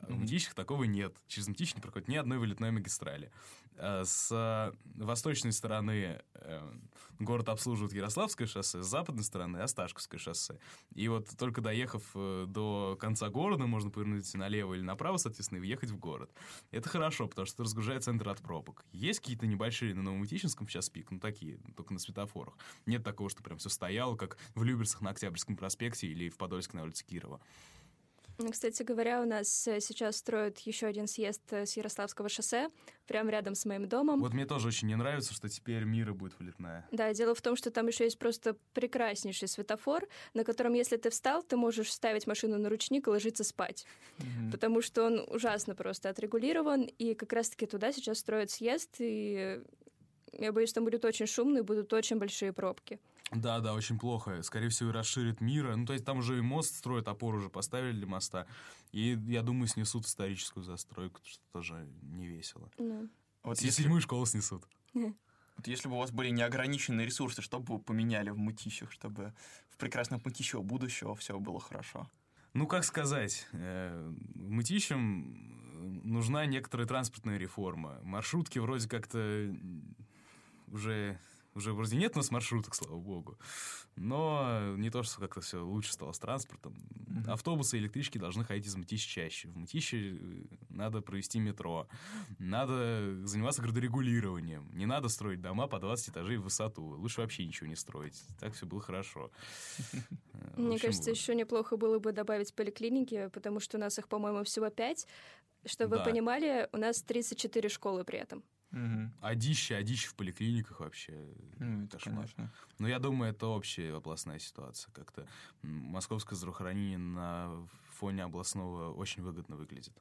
А В. Мытищах такого нет. Через Мытищи не проходит ни одной вылетной магистрали. А С а, восточной стороны э, город обслуживает Ярославское шоссе, с западной стороны Осташковское шоссе. И вот только доехав э, до конца города, можно повернуть налево или направо, соответственно, и въехать в город. Это хорошо, потому что разгружает центр от пробок. Есть какие-то небольшие на Новомытищинском сейчас пик, ну такие, только на светофорах. Нет такого, что прям все стояло, как в Люберцах на Октябрьском проспекте или в Подольске на улице Кирова. Кстати говоря, у нас э, сейчас строят еще один съезд э, с Ярославского шоссе, прямо рядом с моим домом. Вот мне тоже очень не нравится, что теперь мира будет вылетная. Да, дело в том, что там еще есть просто прекраснейший светофор, на котором, если ты встал, ты можешь ставить машину на ручник и ложиться спать. Мгм. Потому что он ужасно просто отрегулирован, и как раз-таки туда сейчас строят съезд, и я боюсь, там будет очень шумно и будут очень большие пробки. Да, да, очень плохо. Скорее всего, и расширит мира. Ну, то есть там уже и мост строят, опору уже поставили для моста. И, я думаю, снесут историческую застройку, что тоже не весело. Ну, Вот Если если, седьмую школу снесут. вот если бы у вас были неограниченные ресурсы, что бы вы поменяли в мытищах, чтобы в прекрасном мытищего будущего все было хорошо? Ну, как сказать, э, мытищам нужна некоторая транспортная реформа. Маршрутки вроде как-то уже, уже вроде нет у нас маршруток, слава богу. Но не то, что как-то все лучше стало с транспортом. Автобусы и электрички должны ходить из Мытищ чаще. В Мытище э, надо провести метро. Надо заниматься градорегулированием. Не надо строить дома по 20 этажей в высоту. Лучше вообще ничего не строить. Так все было хорошо. Э, Мне кажется, еще неплохо было бы добавить поликлиники, потому что у нас их, по-моему, всего пять. Чтобы Да. вы понимали, у нас 34 школы при этом. Мгм. Одище, одище в поликлиниках вообще. Ну, это, кошмар. конечно. Но я думаю, это общая областная ситуация. Как-то московское здравоохранение на фоне областного очень выгодно выглядит.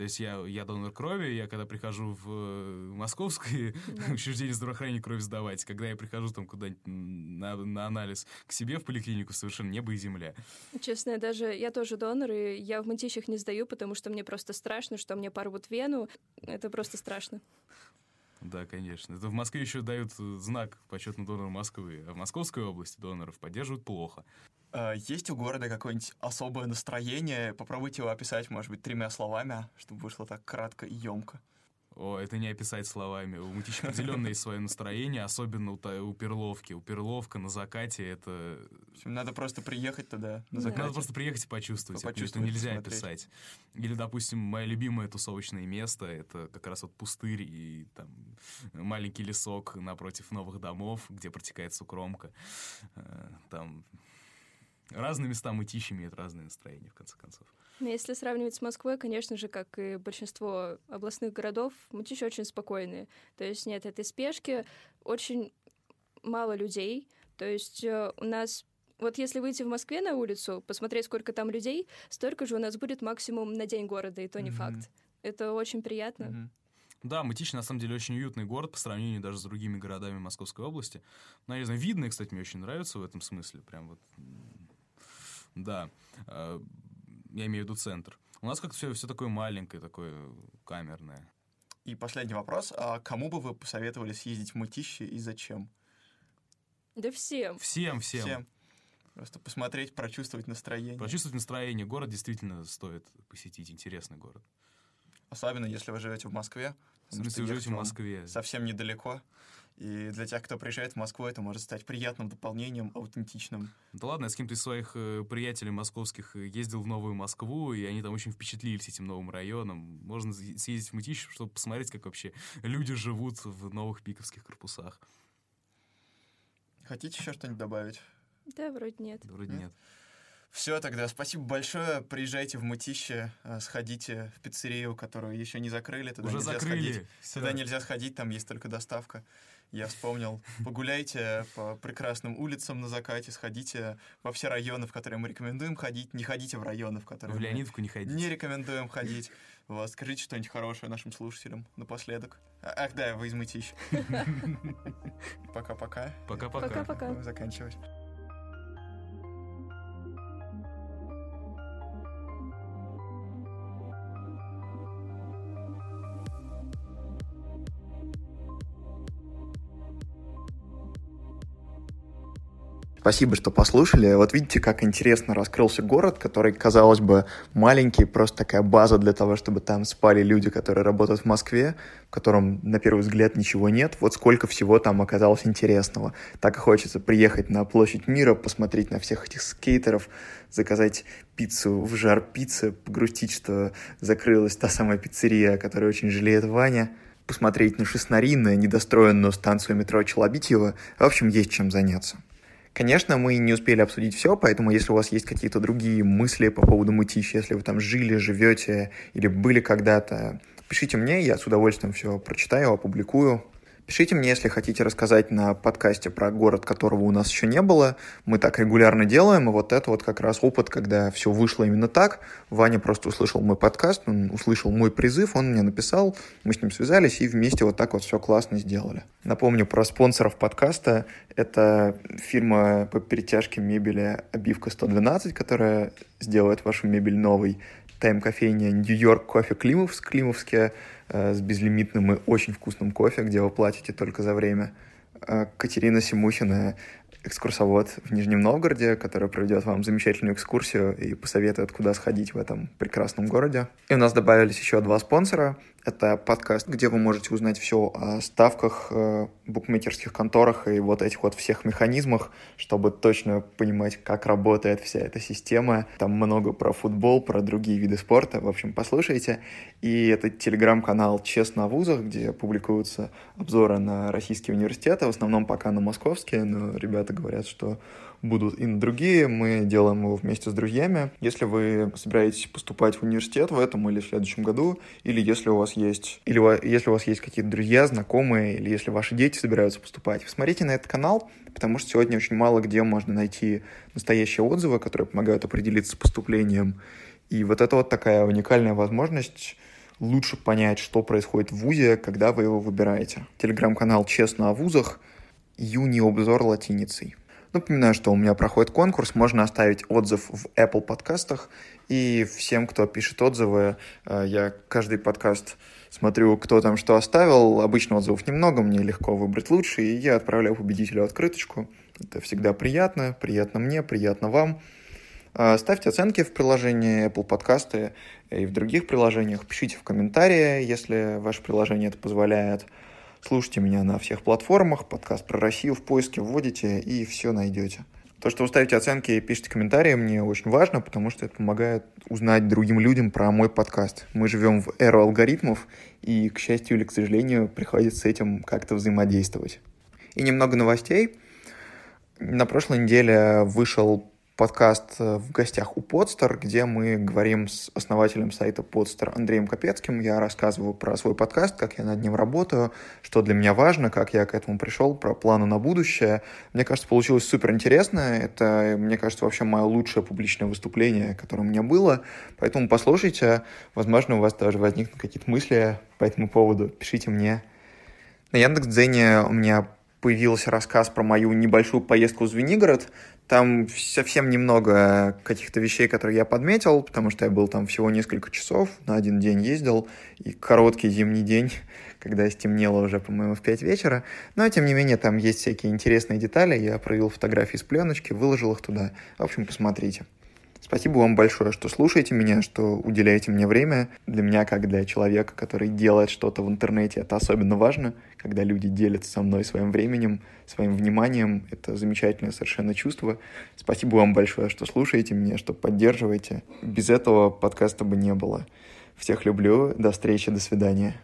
То есть я, я донор крови, я когда прихожу в э, московское Да. учреждение здравоохранения крови сдавать, когда я прихожу там куда-нибудь на, на анализ к себе в поликлинику, совершенно небо и земля. Честно, даже я тоже донор, и я в мытищах не сдаю, потому что мне просто страшно, что мне порвут вену. Это просто страшно. Да, конечно. Это в Москве еще дают э, знак почетный донор Москвы, а в Московской области доноров поддерживают плохо. А, Есть у города какое-нибудь особое настроение? Попробуйте его описать, может быть, тремя словами, чтобы вышло так кратко и емко. О, это не описать словами. У Мытища определенно есть свое настроение, особенно у, у Перловки. У Перловка на закате это... В общем, Надо просто приехать туда на закате. Надо просто приехать и почувствовать. Это Почувствовать, нельзя посмотреть. описать. Или, допустим, мое любимое тусовочное место — это как раз вот пустырь и там маленький лесок напротив новых домов, где протекает сукромка. Э, Там разные места Мытищи имеют разные настроения, в конце концов. Но если сравнивать с Москвой, конечно же, как и большинство областных городов, мытищи очень спокойные. То есть нет этой спешки, очень мало людей. То есть э, у нас вот если выйти в Москве на улицу, посмотреть, сколько там людей, столько же у нас будет максимум на день города, и то не Мгм. факт. Это очень приятно. Мгм. Да, Мытищи на самом деле очень уютный город по сравнению даже с другими городами Московской области. Ну, я не знаю, видно, кстати, мне очень нравится в этом смысле. Прям вот. Да. Э, Я имею в виду центр. У нас как-то все, все такое маленькое, такое камерное. И последний вопрос. А кому бы вы посоветовали съездить в Мытищи и зачем? Да всем. Всем, всем. Просто посмотреть, прочувствовать настроение. Прочувствовать настроение. Город действительно стоит посетить. Интересный город. Особенно, если вы живете в Москве. Смысле, вы живете в Москве. Совсем недалеко. И для тех, кто приезжает в Москву, это может стать приятным дополнением, аутентичным. Да ладно, я с кем-то из своих э, приятелей московских э, ездил в Новую Москву, и они там очень впечатлились этим новым районом. Можно съездить в Мытищ, чтобы посмотреть, как вообще люди живут в новых пиковских корпусах. Хотите еще что-нибудь добавить? Да, вроде нет. Да вроде Нет? нет. Все тогда, спасибо большое. Приезжайте в Мытище, э, сходите в пиццерию, которую еще не закрыли. Туда Уже нельзя закрыли. сходить. Всё. Туда нельзя сходить, там есть только доставка. Я вспомнил. Погуляйте по прекрасным улицам на закате, сходите во все районы, в которые мы рекомендуем ходить. Не ходите в районы, в которые В Леонидовку не ходите. не рекомендуем ходить. Вот, скажите что-нибудь хорошее нашим слушателям напоследок. А- Ах да, вы из Мытищ. Пока-пока. Пока-пока. Пока-пока. Заканчивать. Спасибо, что послушали. Вот видите, как интересно раскрылся город, который, казалось бы, маленький, просто такая база для того, чтобы там спали люди, которые работают в Москве, в котором, на первый взгляд, ничего нет. Вот сколько всего там оказалось интересного. Так и хочется приехать на площадь мира, посмотреть на всех этих скейтеров, заказать пиццу в жар пиццы, погрустить, что закрылась та самая пиццерия, которую очень жалеет Ваня, посмотреть на Шестнари, на недостроенную станцию метро Челобитьево. В общем, есть чем заняться. Конечно, мы не успели обсудить все, поэтому если у вас есть какие-то другие мысли по поводу Мытища, если вы там жили, живете или были когда-то, пишите мне, я с удовольствием все прочитаю, опубликую. Пишите мне, если хотите рассказать на подкасте про город, которого у нас еще не было. Мы так регулярно делаем, и вот это вот как раз опыт, когда все вышло именно так. Ваня просто услышал мой подкаст, он услышал мой призыв, он мне написал, мы с ним связались и вместе вот так вот все классно сделали. Напомню про спонсоров подкаста. Это фирма по перетяжке мебели Обивка 112, которая сделает вашу мебель новой. Тайм-кофейня Нью-Йорк Кофе Климовс, Климовске, э, с безлимитным и очень вкусным кофе, где вы платите только за время. Э, Катерина Симухина, экскурсовод в Нижнем Новгороде, которая проведет вам замечательную экскурсию и посоветует, куда сходить в этом прекрасном городе. И у нас добавились еще два спонсора. Это подкаст, где вы можете узнать все о ставках, э, букмекерских конторах и вот этих вот всех механизмах, чтобы точно понимать, как работает вся эта система. Там много про футбол, про другие виды спорта. В общем, послушайте. И это телеграм-канал «Честно о вузах», где публикуются обзоры на российские университеты, в основном пока на московские, но ребята говорят, что будут и на другие. Мы делаем его вместе с друзьями. Если вы собираетесь поступать в университет в этом или в следующем году, или если у вас есть, или если у вас есть какие-то друзья, знакомые, или если ваши дети собираются поступать, смотрите на этот канал, потому что сегодня очень мало где можно найти настоящие отзывы, которые помогают определиться с поступлением. И вот это вот такая уникальная возможность лучше понять, что происходит в ВУЗе, когда вы его выбираете. Телеграм-канал «Честно о вузах», юни-обзор латиницей. Напоминаю, что у меня проходит конкурс, можно оставить отзыв в Apple подкастах, и всем, кто пишет отзывы, э, я каждый подкаст смотрю, кто там что оставил, обычно отзывов немного, мне легко выбрать лучший, и я отправляю победителю открыточку. Это всегда приятно, приятно мне, приятно вам. А, Ставьте оценки в приложении Apple подкасты и в других приложениях. Пишите в комментарии, если ваше приложение это позволяет. Слушайте меня на всех платформах, подкаст про Россию в поиске вводите и все найдете. То, что вы ставите оценки и пишете комментарии, мне очень важно, потому что это помогает узнать другим людям про мой подкаст. Мы живем в эру алгоритмов, и, к счастью или к сожалению, приходится с этим как-то взаимодействовать. И немного новостей. На прошлой неделе вышел подкаст э, в гостях у Подстер, где мы говорим с основателем сайта Подстер Андреем Капецким. Я рассказываю про свой подкаст, как я над ним работаю, что для меня важно, как я к этому пришел, про планы на будущее. Мне кажется, получилось супер интересно. Это, мне кажется, вообще мое лучшее публичное выступление, которое у меня было. Поэтому послушайте. Возможно, у вас даже возникнут какие-то мысли по этому поводу. Пишите мне. На Яндекс.Дзене у меня появился рассказ про мою небольшую поездку в Звенигород. Там совсем немного каких-то вещей, которые я подметил, потому что я был там всего несколько часов, на один день ездил, и короткий зимний день, когда стемнело уже, по-моему, в 5 вечера. Но, тем не менее, там есть всякие интересные детали. Я провел фотографии с пленочки, выложил их туда. В общем, посмотрите. Спасибо вам большое, что слушаете меня, что уделяете мне время. Для меня, как для человека, который делает что-то в интернете, это особенно важно, когда люди делятся со мной своим временем, своим вниманием. Это замечательное совершенно чувство. Спасибо вам большое, что слушаете меня, что поддерживаете. Без этого подкаста бы не было. Всех люблю. До встречи, до свидания.